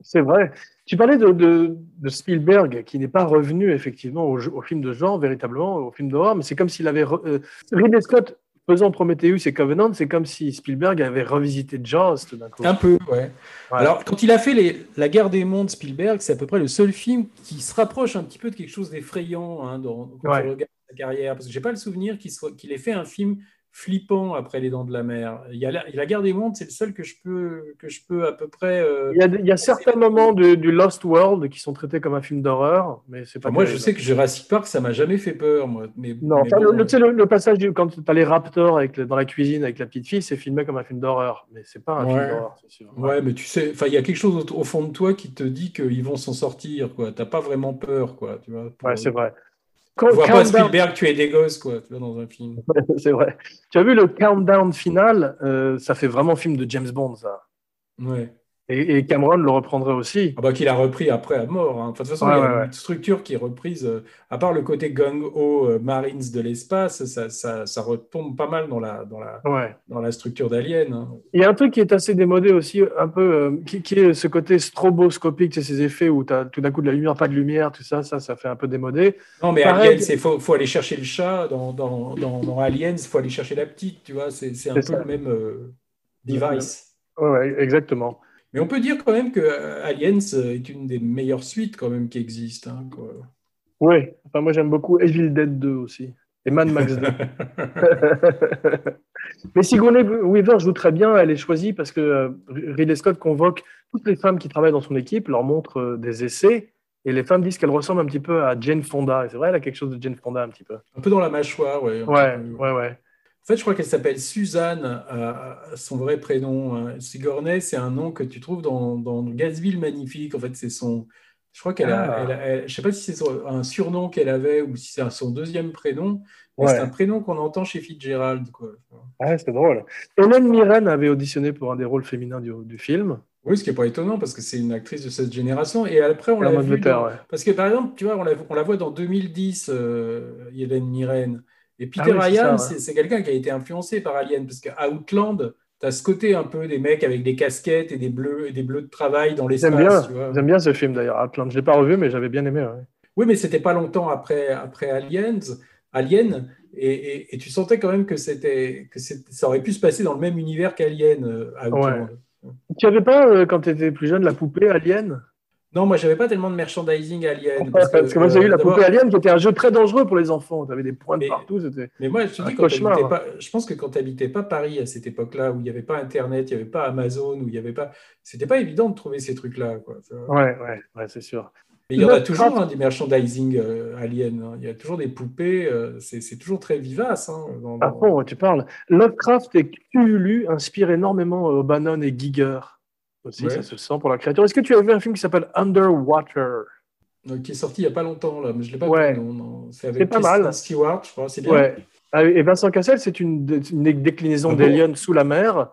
C'est vrai. Tu parlais de, de- de Spielberg, qui n'est pas revenu effectivement au, film de genre, véritablement, au film d'horreur, mais c'est comme s'il avait. re- euh, Ridley Scott faisant Prometheus et Covenant, c'est comme si Spielberg avait revisité Jaws tout d'un coup. Un peu, ouais. Alors, quand il a fait les, La guerre des mondes, Spielberg, c'est à peu près le seul film qui se rapproche un petit peu de quelque chose d'effrayant hein, dans, quand Ouais. tu regardes sa carrière. Parce que j'ai pas le souvenir qu'il soit- qu'il ait fait un film flippant après Les Dents de la Mer. Il y a la, la guerre des mondes, c'est le seul que je peux, que je peux à peu près. euh, Il y a, il y a certains moments du Lost World qui sont traités comme un film d'horreur, mais c'est pas. Enfin, moi, je sais que Jurassic Park, ça m'a jamais fait peur, moi. Mais, Non, mais enfin, bon, le, tu sais, le- le passage du, quand tu as les raptors avec dans la cuisine avec la petite fille, c'est filmé comme un film d'horreur, mais c'est pas un Ouais. film d'horreur, c'est sûr. Ouais, mais tu sais, enfin, il y a quelque chose au, au fond de toi qui te dit qu'ils vont s'en sortir, quoi. T'as pas vraiment peur, quoi. Tu vois. pour- Ouais, c'est vrai. Tu vois pas Spielberg tuer des gosses, quoi, tu vois, dans un film. c'est vrai. Tu as vu le countdown final euh, Ça fait vraiment film de James Bond, ça. Ouais. Et, et Cameron le reprendrait aussi. Ah bah, qu'il a repris après à mort. hein. Enfin, de toute façon, Ouais, il y a ouais, une ouais. structure qui est reprise, euh, à part le côté gang-ho euh, Marines de l'espace, ça, ça, ça retombe pas mal dans la, dans la, dans la structure d'Alien. hein. Il y a un truc qui est assez démodé aussi, un peu, euh, qui, qui est ce côté stroboscopique, c'est ces effets où tu as tout d'un coup de la lumière, pas de lumière, tout ça, ça, ça fait un peu démodé. Non, mais Pareil. Aliens, il faut, faut aller chercher le chat. Dans, dans, dans, dans Aliens, il faut aller chercher la petite, tu vois. C'est un peu ça. le même device. Ouais, exactement. Mais on peut dire quand même que euh, Aliens euh, est une des meilleures suites quand même qui existent. hein. Oui, enfin, moi j'aime beaucoup Evil Dead 2 aussi. Et Mad Max 2. Mais Sigourney Weaver joue très bien, elle est choisie parce que euh, Ridley Scott convoque toutes les femmes qui travaillent dans son équipe, leur montre des essais, et les femmes disent qu'elle ressemble un petit peu à Jane Fonda. Et c'est vrai, elle a quelque chose de Jane Fonda un petit peu. un peu dans la mâchoire, un Ouais, ouais, ouais. En fait, je crois qu'elle s'appelle Suzanne, à, à son vrai prénom. hein. Sigourney, c'est un nom que tu trouves dans, dans Gatsby le Magnifique. En fait, c'est son. Je crois qu'elle a, Ah. a- elle- je sais pas si c'est un surnom qu'elle avait ou si c'est son deuxième prénom. Mais Ouais. c'est un prénom qu'on entend chez Fitzgerald. Quoi. Ouais, c'est drôle. Hélène Mirren avait auditionné pour un des rôles féminins du, du film. Oui, ce qui n'est pas étonnant parce que c'est une actrice de cette génération. Et après, on l'a vu. Dans- ouais. Parce que par exemple, tu vois, on la, on la voit dans 2010, euh, Hélène Mirren. Et Peter Ah oui, c'est ça, Ryan, c'est quelqu'un qui a été influencé par Alien. Parce qu'à Outland, tu as ce côté un peu des mecs avec des casquettes et des bleus, et des bleus de travail dans J'aime l'espace. bien, tu vois. j'aime bien ce film d'ailleurs. Atlant. Je l'ai pas revu, mais j'avais bien aimé. ouais. Oui, mais c'était pas longtemps après, après Aliens, Alien. Et, et- et tu sentais quand même que, c'était, que c'est- ça aurait pu se passer dans le même univers qu'Alien. euh, à Outland. Tu avais pas, euh, quand tu étais plus jeune, la poupée Alien? Non, moi, j'avais pas tellement de merchandising Alien. Parce que, moi, j'ai eu la poupée Alien qui était un jeu très dangereux pour les enfants. Tu avais des points de Mais- partout. Mais moi, je te dis, quand pas, je pense que quand tu n'habitais pas Paris à cette époque-là, où il n'y avait pas Internet, il n'y avait pas Amazon, où il n'y avait pas. C'était pas évident de trouver ces trucs-là. Quoi. Ouais, ouais, ouais, c'est sûr. Mais il y en a toujours hein, du merchandising euh, alien. hein. Il y a toujours des poupées. euh, c'est toujours très vivace. hein, dans- À dans- fond, ouais, tu parles. Lovecraft et Cthulhu inspirent énormément euh, Bannon et Giger. Aussi, Ouais. ça se sent pour la créature. Est-ce que tu as vu un film qui s'appelle Underwater? Euh, qui est sorti il n'y a pas longtemps, là, mais je ne l'ai pas Ouais. vu. C'est avec pas mal. Stewart, je crois. C'est bien. Ouais. Ah, Et Vincent Cassel, c'est une, dé- une déclinaison Ah bon d'Alien sous la mer.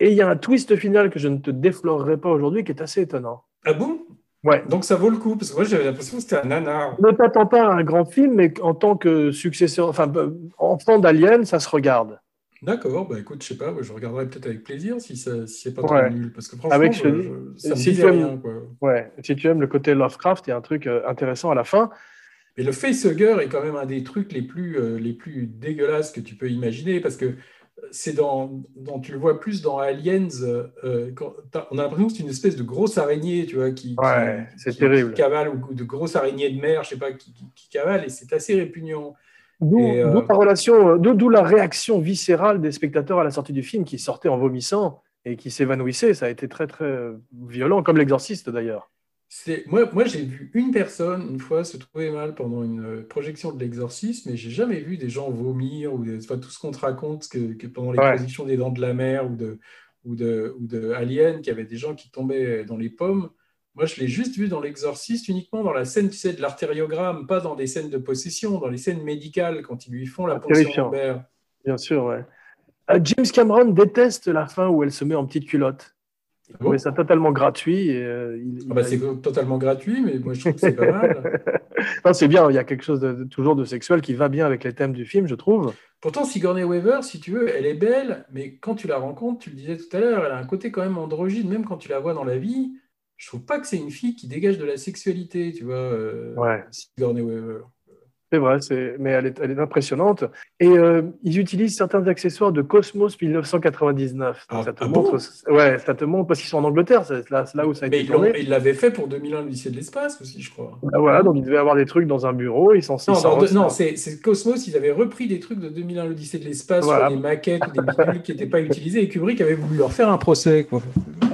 Et il y a un twist final que je ne te déflorerai pas aujourd'hui qui est assez étonnant. Ah bon? Ouais. Donc ça vaut le coup, parce que moi j'avais l'impression que c'était un nanar. Ne t'attends pas à un grand film, mais en tant que successeur, enfin, euh, enfant d'Alien, ça se regarde. D'accord, bah écoute, je sais pas, je regarderai peut-être avec plaisir si, ça, si c'est pas Ouais. trop nul. Parce que franchement, Avec, je ça me si tu aimes- rien. Quoi. Ouais. Si tu aimes le côté Lovecraft, il y a un truc euh, intéressant à la fin. Mais le facehugger est quand même un des trucs les plus, euh, les plus dégueulasses que tu peux imaginer parce que c'est dans, dans- tu le vois plus dans Aliens. euh, euh, quand on a l'impression que c'est une espèce de grosse araignée, tu vois, qui, Ouais, qui- c'est qui- terrible. qui cavale ou de grosse araignée de mer, je sais pas, qui cavale et c'est assez répugnant. D'où Et, euh, d'où la relation, euh, d'où d'où la réaction viscérale des spectateurs à la sortie du film qui sortaient en vomissant et qui s'évanouissaient. Ça a été très très violent, comme l'exorciste d'ailleurs. C'est, moi, moi j'ai vu une personne une fois se trouver mal pendant une euh, projection de l'exorcisme, mais j'ai jamais vu des gens vomir ou des- enfin, tout ce qu'on te raconte que, que pendant les Ouais. projections des Dents de la Mer ou de, ou de, ou de Alien, qui avait des gens qui tombaient dans les pommes. Moi, je l'ai juste vu dans L'Exorciste, uniquement dans la scène, tu sais, de l'artériogramme, pas dans des scènes de possession, dans les scènes médicales, quand ils lui font la ponction lombaire. Bien sûr, ouais. Euh, James Cameron déteste la fin où elle se met en petite culotte. Il Ah trouvait ça totalement gratuit. Et, euh, il- Ah bah, a- c'est totalement gratuit, mais moi, je trouve que c'est pas mal. Non, c'est bien, il y a quelque chose de- toujours de sexuel qui va bien avec les thèmes du film, je trouve. Pourtant, Sigourney Weaver, si tu veux, elle est belle, mais quand tu la rencontres, tu le disais tout à l'heure, elle a un côté quand même androgyne, même quand tu la vois dans la vie. Je trouve pas que c'est une fille qui dégage de la sexualité, tu vois, euh, Ouais. Sigourney Weaver. C'est vrai, c'est... mais elle est, elle est impressionnante. Et euh, ils utilisent certains accessoires de Cosmos 1999. Donc Ah, ça te ah montre, bon? ouais, ça te montre parce qu'ils sont en Angleterre, c'est là, c'est là où ça a Mais été ils tourné. ils l'avaient fait pour 2001 lycée de l'espace aussi, je crois. Ah, voilà, donc ils devaient avoir des trucs dans un bureau, ils s'en Non, ils non, de- non, ressortent. c'est c'est Cosmos, ils avaient repris des trucs de 2001 l'Odyssée de l'espace Voilà. sur des maquettes ou des bidules qui n'étaient pas utilisées et Kubrick avait voulu leur faire un procès. Quoi.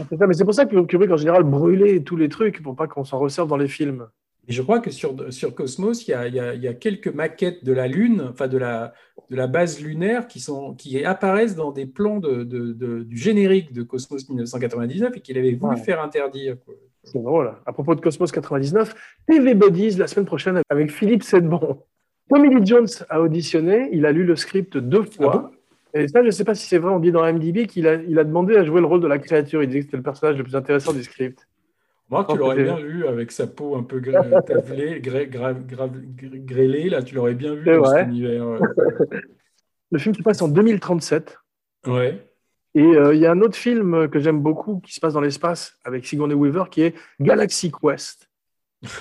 C'est ça, mais c'est pour ça que Kubrick en général brûlait tous les trucs pour pas qu'on s'en resserve dans les films. Et je crois que sur, sur Cosmos, il y a, il y a- il y a quelques maquettes de la Lune, enfin de la, de la base lunaire, qui, sont, qui apparaissent dans des plans de, de- de- du générique de Cosmos 1999 et qu'il avait voulu Ouais. faire interdire. C'est drôle. À propos de Cosmos 99, TV Buddies la semaine prochaine avec Philippe Sedbon. Tommy Lee Jones a auditionné, il a lu le script deux fois. et ça, je ne sais pas si c'est vrai, on dit dans MDB qu'il a, il a demandé à jouer le rôle de la créature. Il disait que c'était le personnage le plus intéressant du script. Moi, tu l'aurais bien vu avec sa peau un peu tavelée, gra- gra- grêlée, là, tu l'aurais bien vu dans vrai. cet univers. ouais. Le film se passe en 2037. Ouais. Et euh, il y a un autre film que j'aime beaucoup qui se passe dans l'espace avec Sigourney Weaver qui est Galaxy Quest.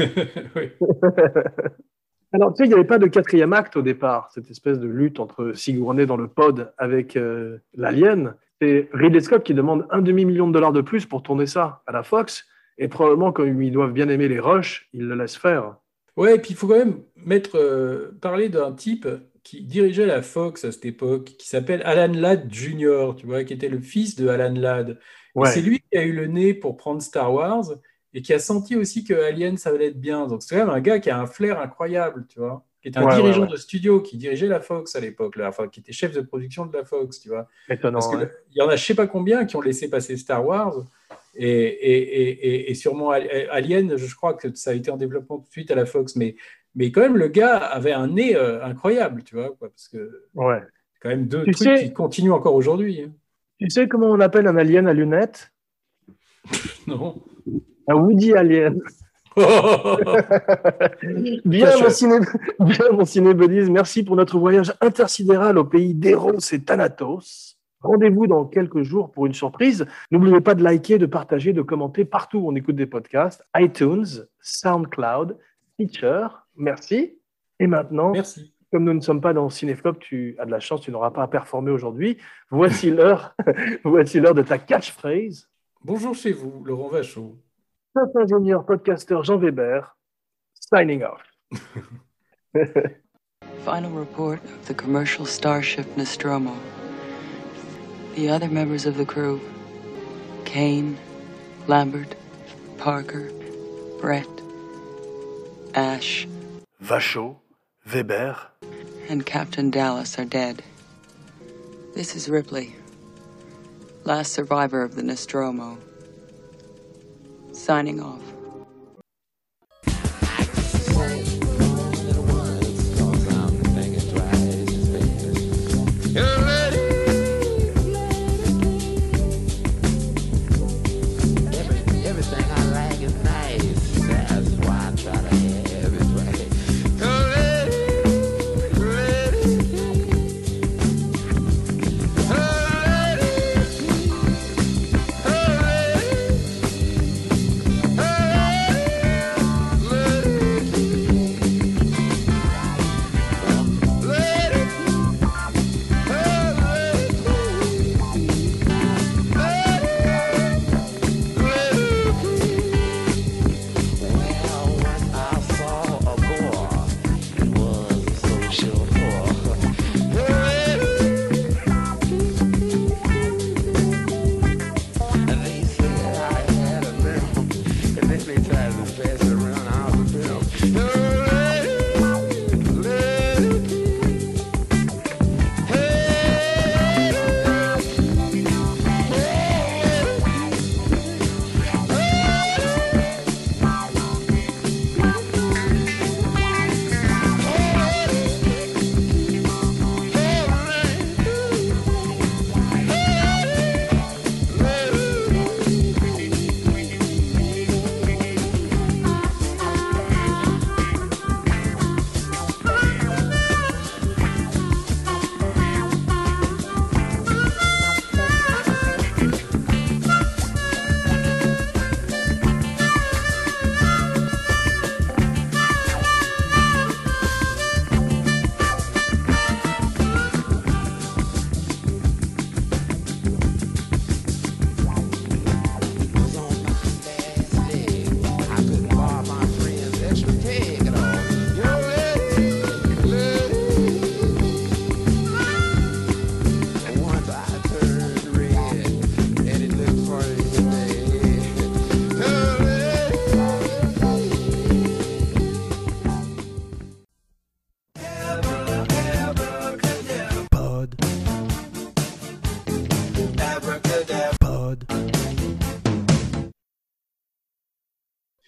Alors, tu sais, il n'y avait pas de quatrième acte au départ, cette espèce de lutte entre Sigourney dans le pod avec euh, l'alien. C'est Ridley Scott qui demande un demi-million de dollars de plus pour tourner ça à la Fox. Et probablement, comme ils doivent bien aimer les rushs, ils le laissent faire. Ouais, et puis il faut quand même mettre, euh, parler d'un type qui dirigeait la Fox à cette époque, qui s'appelle Alan Ladd Jr., tu vois, qui était le fils de Alan Ladd. Ouais. c'est lui qui a eu le nez pour prendre Star Wars et qui a senti aussi que Alien, ça allait être bien. Donc c'est quand même un gars qui a un flair incroyable, tu vois, qui était un Ouais, dirigeant ouais, de studio, qui dirigeait la Fox à l'époque, enfin, qui était chef de production de la Fox, tu vois. Étonnant. Parce qu'il y en a je sais pas combien qui ont laissé passer Star Wars. Et, sûrement Al- Alien, je crois que ça a été en développement tout de suite à la Fox. Mais, mais quand même, le gars avait un nez euh, incroyable, tu vois, quoi, parce que Ouais. c'est quand même deux Tu trucs sais- qui continuent encore aujourd'hui. hein. Tu sais comment on appelle un alien à lunettes? Non Un Woody Alien. Bien, mon ciné, bien, mon ciné merci pour notre voyage intersidéral au pays d'Eros et Thanatos. Rendez-vous dans quelques jours pour une surprise. N'oubliez pas de liker, de partager, de commenter partout où on écoute des podcasts. iTunes, SoundCloud, Stitcher. Merci. Et maintenant, Merci. comme nous ne sommes pas dans Cinéflop, tu as de la chance, tu n'auras pas à performer aujourd'hui. Voici l'heure, voici l'heure de ta catchphrase. Bonjour chez vous, Laurent Vachaud. Top ingénieur podcasteur Jean Weber, signing off. Final report of the commercial starship Nostromo. The other members of the crew Kane, Lambert, Parker, Brett, Ash, Vachot, Weber. and Captain Dallas are dead. This is Ripley, last survivor of the Nostromo. Signing off.